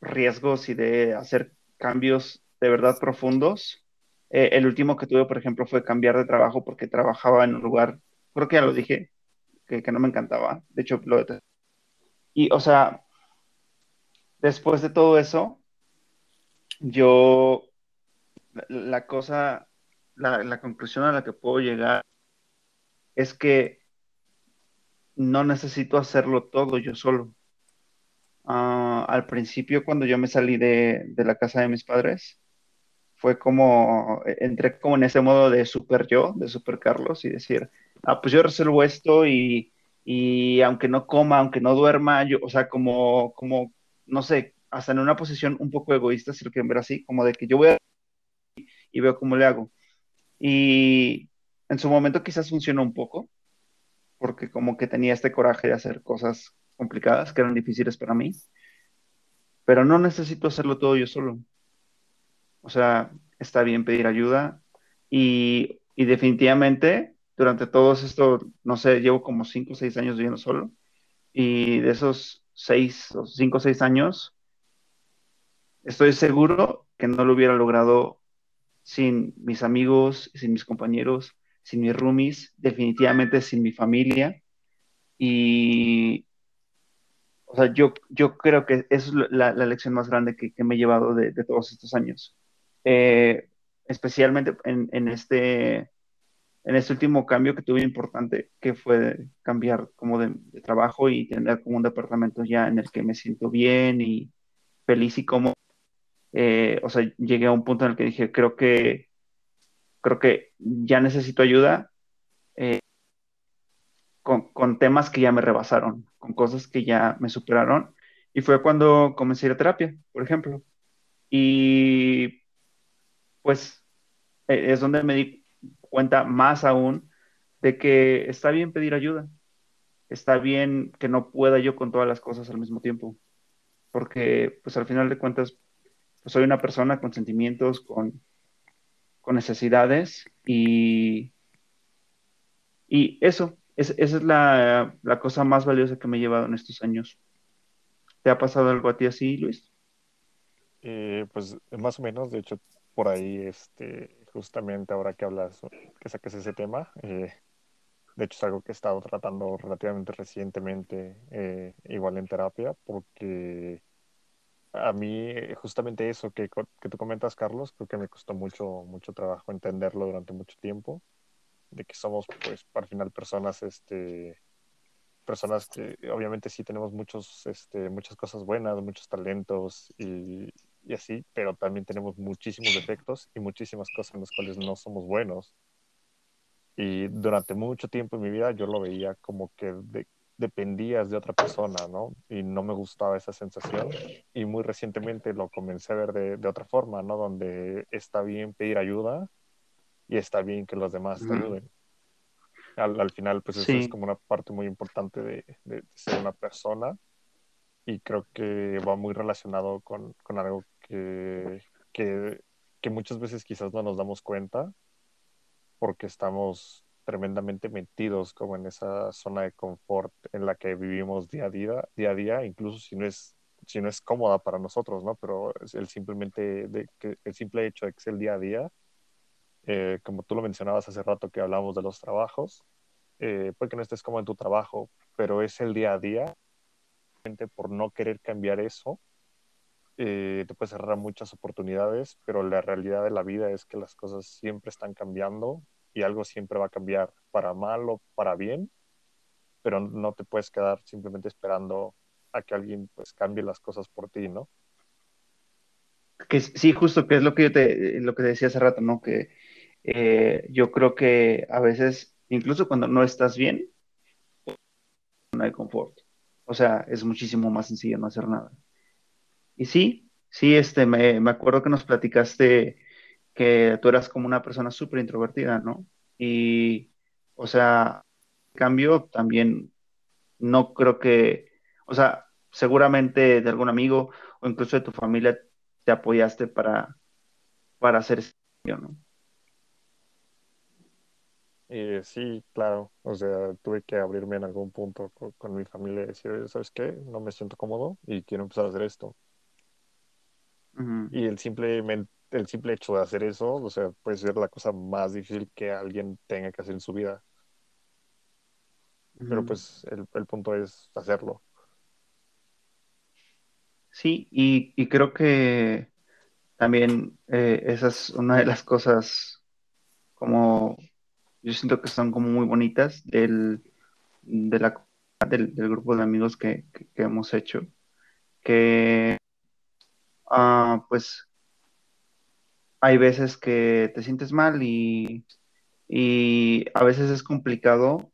Speaker 4: riesgos y de hacer cambios de verdad profundos. Eh, el último que tuve, por ejemplo, fue cambiar de trabajo porque trabajaba en un lugar, creo que ya lo dije, que, que no me encantaba. De hecho, lo detesté. Y, o sea, después de todo eso, yo, la, cosa, la, conclusión a la que puedo llegar es que no necesito hacerlo todo yo solo. Ah, al principio, cuando yo me salí de, de la casa de mis padres, fue como, eh, entré como en ese modo de super yo, de super Carlos, y decir, ah, pues yo resuelvo esto y, y aunque no coma, aunque no duerma, yo, o sea, como, como, no sé, hasta en una posición un poco egoísta, si lo quieren ver así, como de que yo voy a y veo cómo le hago. Y en su momento quizás funcionó un poco, porque como que tenía este coraje de hacer cosas complicadas que eran difíciles para mí, pero no necesito hacerlo todo yo solo. O sea, está bien pedir ayuda y, y definitivamente durante todos estos, no sé, llevo como cinco o seis años viviendo solo y de esos seis o cinco o seis años, estoy seguro que no lo hubiera logrado sin mis amigos, sin mis compañeros, sin mis roomies, definitivamente sin mi familia. Y, o sea, yo, yo creo que es la, la lección más grande que, que, me he llevado de, de todos estos años. Eh, especialmente en, en, este, en este último cambio que tuve importante, que fue cambiar como de, trabajo y tener como un departamento ya en el que me siento bien y feliz y como, eh, o sea, llegué a un punto en el que dije, creo que, creo que ya necesito ayuda eh, con, con, temas que ya me rebasaron, con cosas que ya me superaron. Y fue cuando comencé a ir a terapia, por ejemplo. Y pues eh, es donde me di cuenta más aún de que está bien pedir ayuda, está bien que no pueda yo con todas las cosas al mismo tiempo, porque pues al final de cuentas pues, soy una persona con sentimientos, con, con necesidades y, y eso, es, esa es la, la cosa más valiosa que me he llevado en estos años. ¿Te ha pasado algo a ti así, Luis?
Speaker 3: Eh, pues más o menos, de hecho, por ahí, este, justamente ahora que hablas, que saques ese tema, eh, de hecho es algo que he estado tratando relativamente recientemente, eh, igual en terapia, porque a mí justamente eso que, que, tú comentas, Carlos, creo que me costó mucho, mucho trabajo entenderlo durante mucho tiempo, de que somos, pues, al final personas, este, personas que obviamente sí tenemos muchos, este, muchas cosas buenas, muchos talentos y, y así, pero también tenemos muchísimos defectos y muchísimas cosas en las cuales no somos buenos. Y durante mucho tiempo en mi vida yo lo veía como que de, dependías de otra persona, ¿no? Y no me gustaba esa sensación. Y muy recientemente lo comencé a ver de, de otra forma, ¿no? Donde está bien pedir ayuda y está bien que los demás te ayuden. Al, al final, pues sí. eso es como una parte muy importante de, de, ser una persona y creo que va muy relacionado con, con algo que, que, muchas veces quizás no nos damos cuenta porque estamos tremendamente metidos como en esa zona de confort en la que vivimos día a día, día a día incluso si no es si no es cómoda para nosotros, ¿no? Pero el simplemente el simple hecho de que es el día a día, eh, como tú lo mencionabas hace rato que hablamos de los trabajos, eh, puede que no estés como en tu trabajo, pero es el día a día, por no querer cambiar eso, eh, te puede cerrar muchas oportunidades, pero la realidad de la vida es que las cosas siempre están cambiando y algo siempre va a cambiar para mal o para bien, pero no te puedes quedar simplemente esperando a que alguien pues cambie las cosas por ti, ¿no?
Speaker 4: Que sí, justo que es lo que yo te, lo que decía hace rato, ¿no? Que eh, yo creo que a veces, incluso cuando no estás bien, no hay confort. O sea, es muchísimo más sencillo no hacer nada. Y sí, sí, este, me, me acuerdo que nos platicaste que tú eras como una persona súper introvertida, ¿no? Y, o sea, cambio, también no creo que, o sea, seguramente de algún amigo o incluso de tu familia te apoyaste para, para hacer cambio, ¿no?
Speaker 3: Eh, sí, claro, o sea, tuve que abrirme en algún punto con, con mi familia y decir, "Oye, ¿sabes qué? No me siento cómodo y quiero empezar a hacer esto. Y el simplemente, el simple hecho de hacer eso, o sea, puede ser la cosa más difícil que alguien tenga que hacer en su vida. Pero pues el, el punto es hacerlo.
Speaker 4: Sí, y, y creo que también eh, esa es una de las cosas como yo siento que son como muy bonitas del, de la, del, del grupo de amigos que, que- que hemos hecho, que ah, pues hay veces que te sientes mal y, y a veces es complicado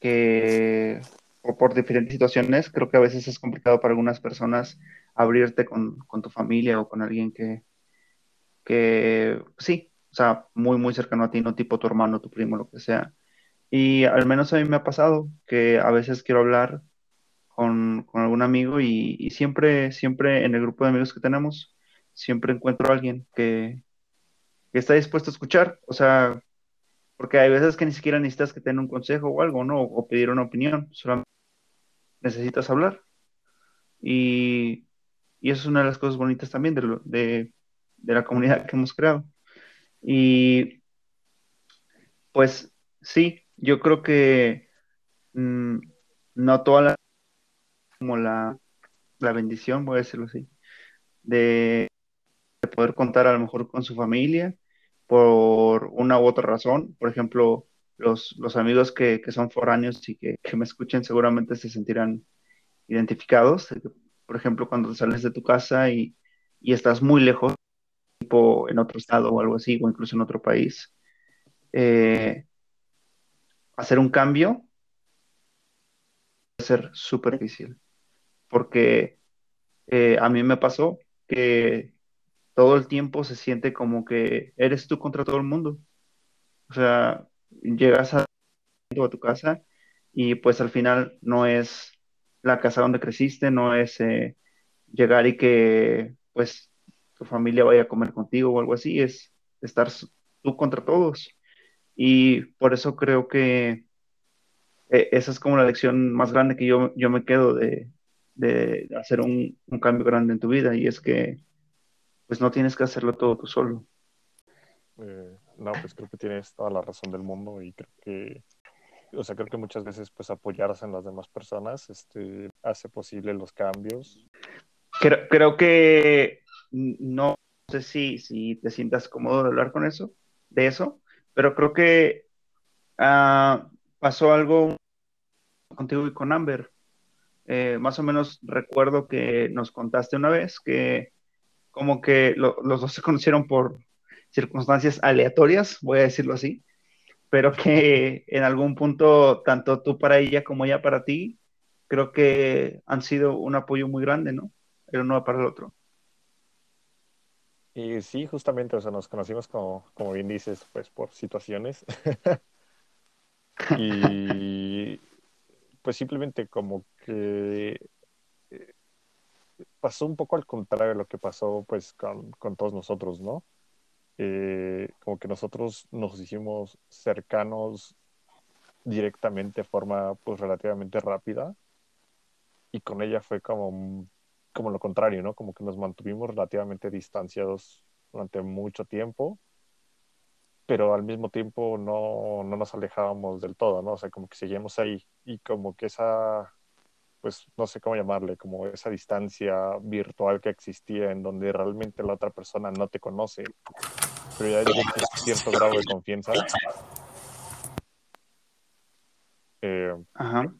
Speaker 4: que o por diferentes situaciones, creo que a veces es complicado para algunas personas abrirte con, con tu familia o con alguien que, que sí, o sea, muy, muy cercano a ti, no tipo tu hermano, tu primo, lo que sea. Y al menos a mí me ha pasado que a veces quiero hablar con, algún amigo y, siempre, siempre en el grupo de amigos que tenemos, siempre encuentro a alguien que, está dispuesto a escuchar. O sea, porque hay veces que ni siquiera necesitas que te den un consejo o algo, ¿no? O pedir una opinión, solamente necesitas hablar. Y, y eso es una de las cosas bonitas también de, lo- de, la comunidad que hemos creado. Y pues sí, yo creo que mm, no toda la, como la, la bendición, voy a decirlo así, de, de poder contar a lo mejor con su familia por una u otra razón. Por ejemplo, los, los amigos que, que son foráneos y que, que me escuchen seguramente se sentirán identificados. Por ejemplo, cuando sales de tu casa y, y estás muy lejos, tipo en otro estado o algo así, o incluso en otro país, eh, hacer un cambio puede ser súper difícil, porque eh, a mí me pasó que todo el tiempo se siente como que eres tú contra todo el mundo. O sea, llegas a, tu casa y pues al final no es la casa donde creciste, no es eh, llegar y que pues tu familia vaya a comer contigo o algo así, es estar tú contra todos. Y por eso creo que eh, esa es como la lección más grande que yo, yo me quedo de, de hacer un, un cambio grande en tu vida y es que pues no tienes que hacerlo todo tú solo.
Speaker 3: Eh, no, pues creo que tienes toda la razón del mundo y creo que, o sea, creo que muchas veces pues apoyarse en las demás personas, este, hace posible los cambios.
Speaker 4: Creo, creo que no sé si, si te sientas cómodo de hablar con eso, de eso, pero creo que ah, pasó algo contigo y con Amber. Eh, más o menos recuerdo que nos contaste una vez que como que lo- los dos se conocieron por circunstancias aleatorias, voy a decirlo así, pero que en algún punto, tanto tú para ella como ella para ti, creo que han sido un apoyo muy grande, ¿no? El uno para el otro.
Speaker 3: Y sí, justamente, o sea, nos conocimos como, como bien dices, pues por situaciones. Y pues simplemente como que eh, pasó un poco al contrario de lo que pasó pues con, con todos nosotros, ¿no? Eh, como que nosotros nos hicimos cercanos directamente de forma pues relativamente rápida y con ella fue como, como lo contrario, ¿no? Como que nos mantuvimos relativamente distanciados durante mucho tiempo, pero al mismo tiempo no, no nos alejábamos del todo, ¿no? O sea, como que seguíamos ahí y como que esa, pues no sé cómo llamarle, como esa distancia virtual que existía en donde realmente la otra persona no te conoce, pero ya hay cierto grado de confianza. Eh,
Speaker 4: Ajá.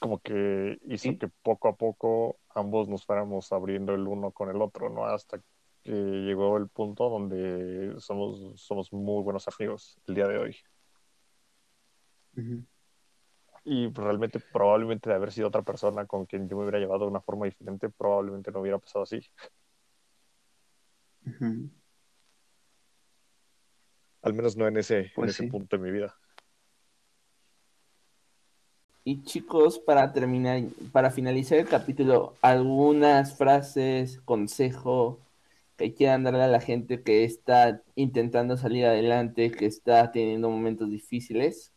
Speaker 3: como que hizo que poco a poco ambos nos fuéramos abriendo el uno con el otro, ¿no? Hasta que llegó el punto donde somos, somos muy buenos amigos el día de hoy.
Speaker 4: Ujú.
Speaker 3: Y realmente, probablemente de haber sido otra persona con quien yo me hubiera llevado de una forma diferente, probablemente no hubiera pasado así. Al menos no en ese, en
Speaker 4: Pues
Speaker 3: ese
Speaker 4: sí.
Speaker 3: punto de mi vida.
Speaker 2: Y chicos, para terminar, para finalizar el capítulo, algunas frases, consejo que quieran darle a la gente que está intentando salir adelante, que está teniendo momentos difíciles.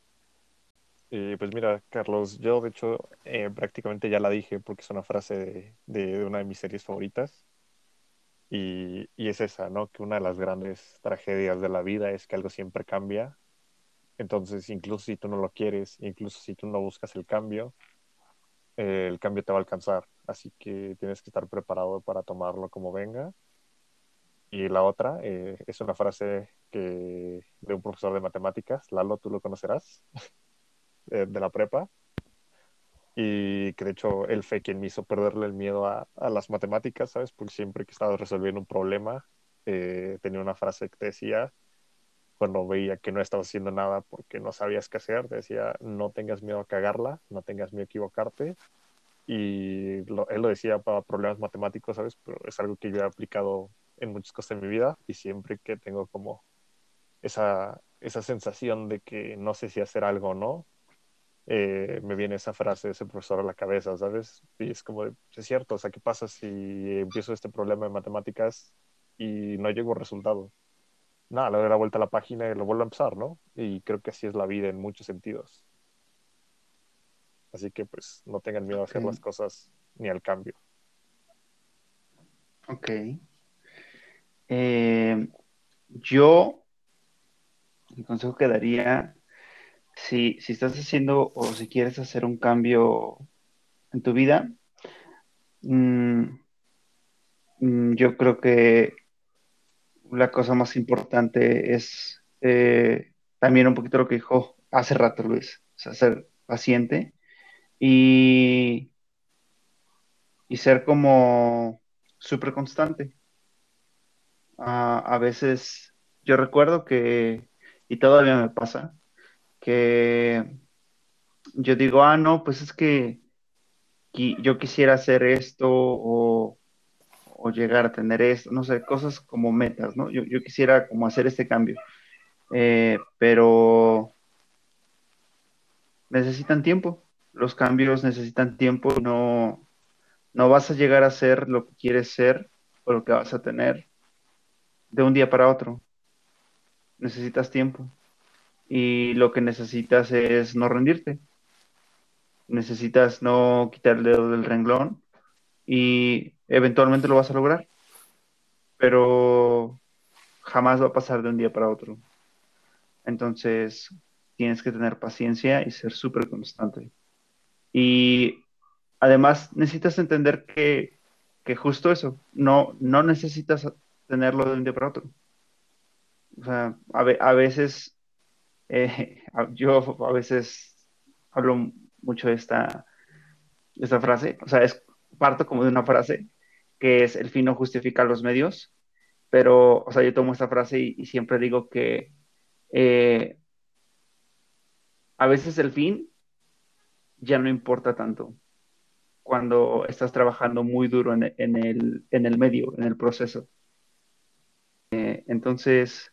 Speaker 3: Pues mira, Carlos, yo de hecho eh, prácticamente ya la dije porque es una frase de, una de mis series favoritas. Y, y es esa, ¿no? Que una de las grandes tragedias de la vida es que algo siempre cambia. Entonces, incluso si tú no lo quieres, incluso si tú no buscas el cambio, eh, el cambio te va a alcanzar. Así que tienes que estar preparado para tomarlo como venga. Y la otra eh, es una frase que, de un profesor de matemáticas, Lalo, tú lo conocerás, eh, de la prepa. Y que de hecho él fue quien me hizo perderle el miedo a, las matemáticas, ¿sabes? Porque siempre que estaba resolviendo un problema, eh, tenía una frase que te decía, cuando veía que no estaba haciendo nada porque no sabías qué hacer, te decía, no tengas miedo a cagarla, no tengas miedo a equivocarte. Y él lo decía para problemas matemáticos, ¿sabes? Pero es algo que yo he aplicado en muchas cosas de mi vida y siempre que tengo como esa, esa sensación de que no sé si hacer algo o no, eh, me viene esa frase de ese profesor a la cabeza, ¿sabes? Y es como, de, es cierto, o sea, ¿qué pasa si empiezo este problema de matemáticas y no llego a resultado? Nada, le doy la vuelta a la página y lo vuelvo a empezar, ¿no? Y creo que así es la vida en muchos sentidos. Así que pues no tengan miedo a hacer las cosas ni al cambio.
Speaker 4: Ok. Eh, yo, el consejo que daría, si, si estás haciendo o si quieres hacer un cambio en tu vida, mm, mm, yo creo que la cosa más importante es eh, también un poquito lo que dijo hace rato Luis, o sea, ser paciente y, y ser como súper constante. Ah, a veces yo recuerdo que, y todavía me pasa, que yo digo, ah, no, pues es que yo quisiera hacer esto o, o llegar a tener esto, no sé, cosas como metas, ¿no? Yo, yo quisiera como hacer este cambio, Eh, pero necesitan tiempo, los cambios necesitan tiempo, no, no vas a llegar a ser lo que quieres ser o lo que vas a tener de un día para otro, necesitas tiempo y lo que necesitas es no rendirte, necesitas no quitar el dedo del renglón y eventualmente lo vas a lograr, pero jamás va a pasar de un día para otro. Entonces, tienes que tener paciencia y ser súper constante. Y además necesitas entender que, que justo eso, no, no necesitas tenerlo de un día para otro. O sea, a, a veces, eh, yo a veces hablo mucho de esta, esta frase, o sea, es parto como de una frase que es el fin no justifica los medios, pero, o sea, yo tomo esta frase y, siempre digo que eh, a veces el fin ya no importa tanto cuando estás trabajando muy duro en, en el, en el medio, en el proceso. Eh, entonces,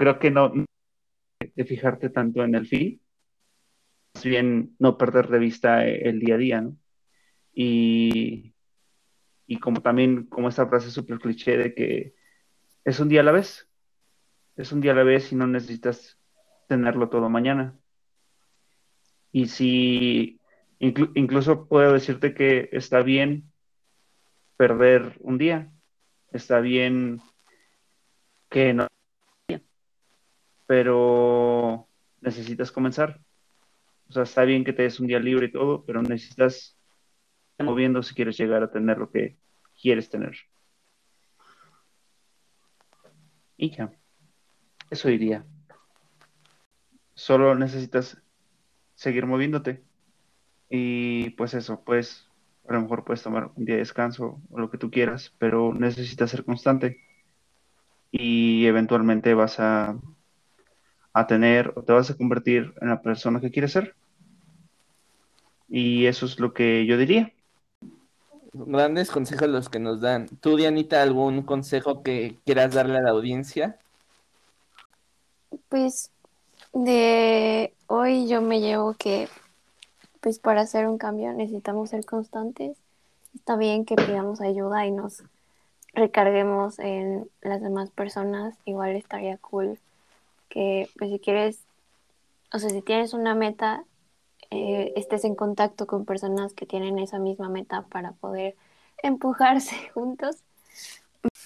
Speaker 4: creo que no de fijarte tanto en el fin, más bien no perder de vista el día a día, ¿no? Y, y como también, como esta frase súper cliché de que es un día a la vez, es un día a la vez y no necesitas tenerlo todo mañana. Y si inclu- incluso puedo decirte que está bien perder un día, está bien que no, pero necesitas comenzar, O sea, está bien que te des un día libre y todo, pero necesitas moviendo si quieres llegar a tener lo que quieres tener. Y ya. Eso diría. Solo necesitas seguir moviéndote. Y pues eso, pues a lo mejor puedes tomar un día de descanso o lo que tú quieras, pero necesitas ser constante. Y eventualmente vas a, a tener o te vas a convertir en la persona que quieres ser. Y eso es lo que yo diría.
Speaker 2: Grandes consejos los que nos dan. ¿Tú, Dianita, algún consejo que quieras darle a la audiencia?
Speaker 1: Pues de hoy yo me llevo que pues para hacer un cambio necesitamos ser constantes. Está bien que pidamos ayuda y nos recarguemos en las demás personas. Igual estaría cool que pues si quieres, o sea, si tienes una meta, eh, estés en contacto con personas que tienen esa misma meta para poder empujarse juntos.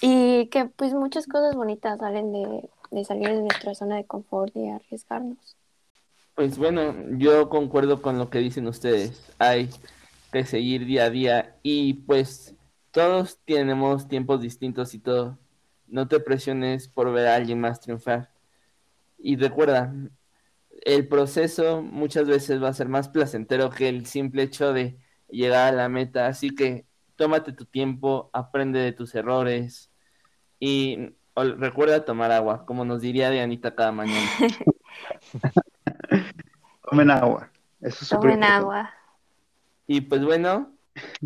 Speaker 1: Y que pues muchas cosas bonitas salen de, de salir de nuestra zona de confort y arriesgarnos.
Speaker 2: Pues bueno, yo concuerdo con lo que dicen ustedes. Hay que seguir día a día y pues todos tenemos tiempos distintos y todo. No te presiones por ver a alguien más triunfar. Y recuerda, el proceso muchas veces va a ser más placentero que el simple hecho de llegar a la meta. Así que tómate tu tiempo, aprende de tus errores y recuerda tomar agua, como nos diría Dianita cada mañana.
Speaker 4: Tomen agua. Eso es súper
Speaker 1: Tomen agua.
Speaker 2: Y pues bueno,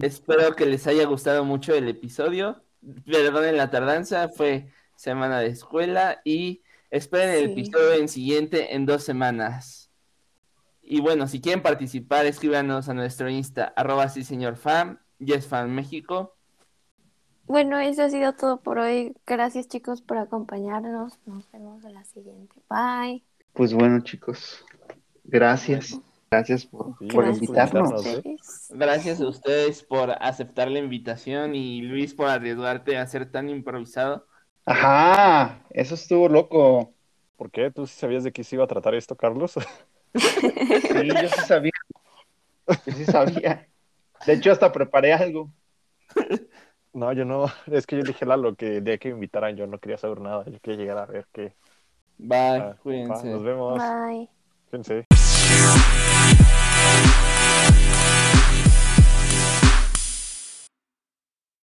Speaker 2: espero que les haya gustado mucho el episodio. Perdonen la tardanza, fue semana de escuela y esperen el
Speaker 1: Sí.
Speaker 2: episodio en siguiente en dos semanas. Y bueno, si quieren participar, escríbanos a nuestro Insta, arroba sí señor fan, YesFan México.
Speaker 1: Bueno, eso ha sido todo por hoy. Gracias chicos por acompañarnos. Nos vemos en la siguiente. Bye.
Speaker 4: Pues bueno, chicos. Gracias. Gracias por,
Speaker 3: Sí,
Speaker 4: por
Speaker 1: Gracias
Speaker 4: invitarnos.
Speaker 3: ¿eh?
Speaker 2: Gracias a ustedes por aceptar la invitación y Luis por arriesgarte a ser tan improvisado.
Speaker 4: Ajá, eso estuvo loco.
Speaker 3: ¿Por qué? ¿Tú sí sabías de qué se iba a tratar esto, Carlos?
Speaker 4: Sí, yo sí sabía. Yo sí sabía. De hecho, hasta preparé algo.
Speaker 3: No, yo no. Es que yo dije Lalo que el día que me invitaran yo no quería saber nada. Yo quería llegar a ver qué.
Speaker 2: Bye,
Speaker 3: Ah, va,
Speaker 2: cuídense.
Speaker 3: nos vemos.
Speaker 1: Bye.
Speaker 3: Fíjense.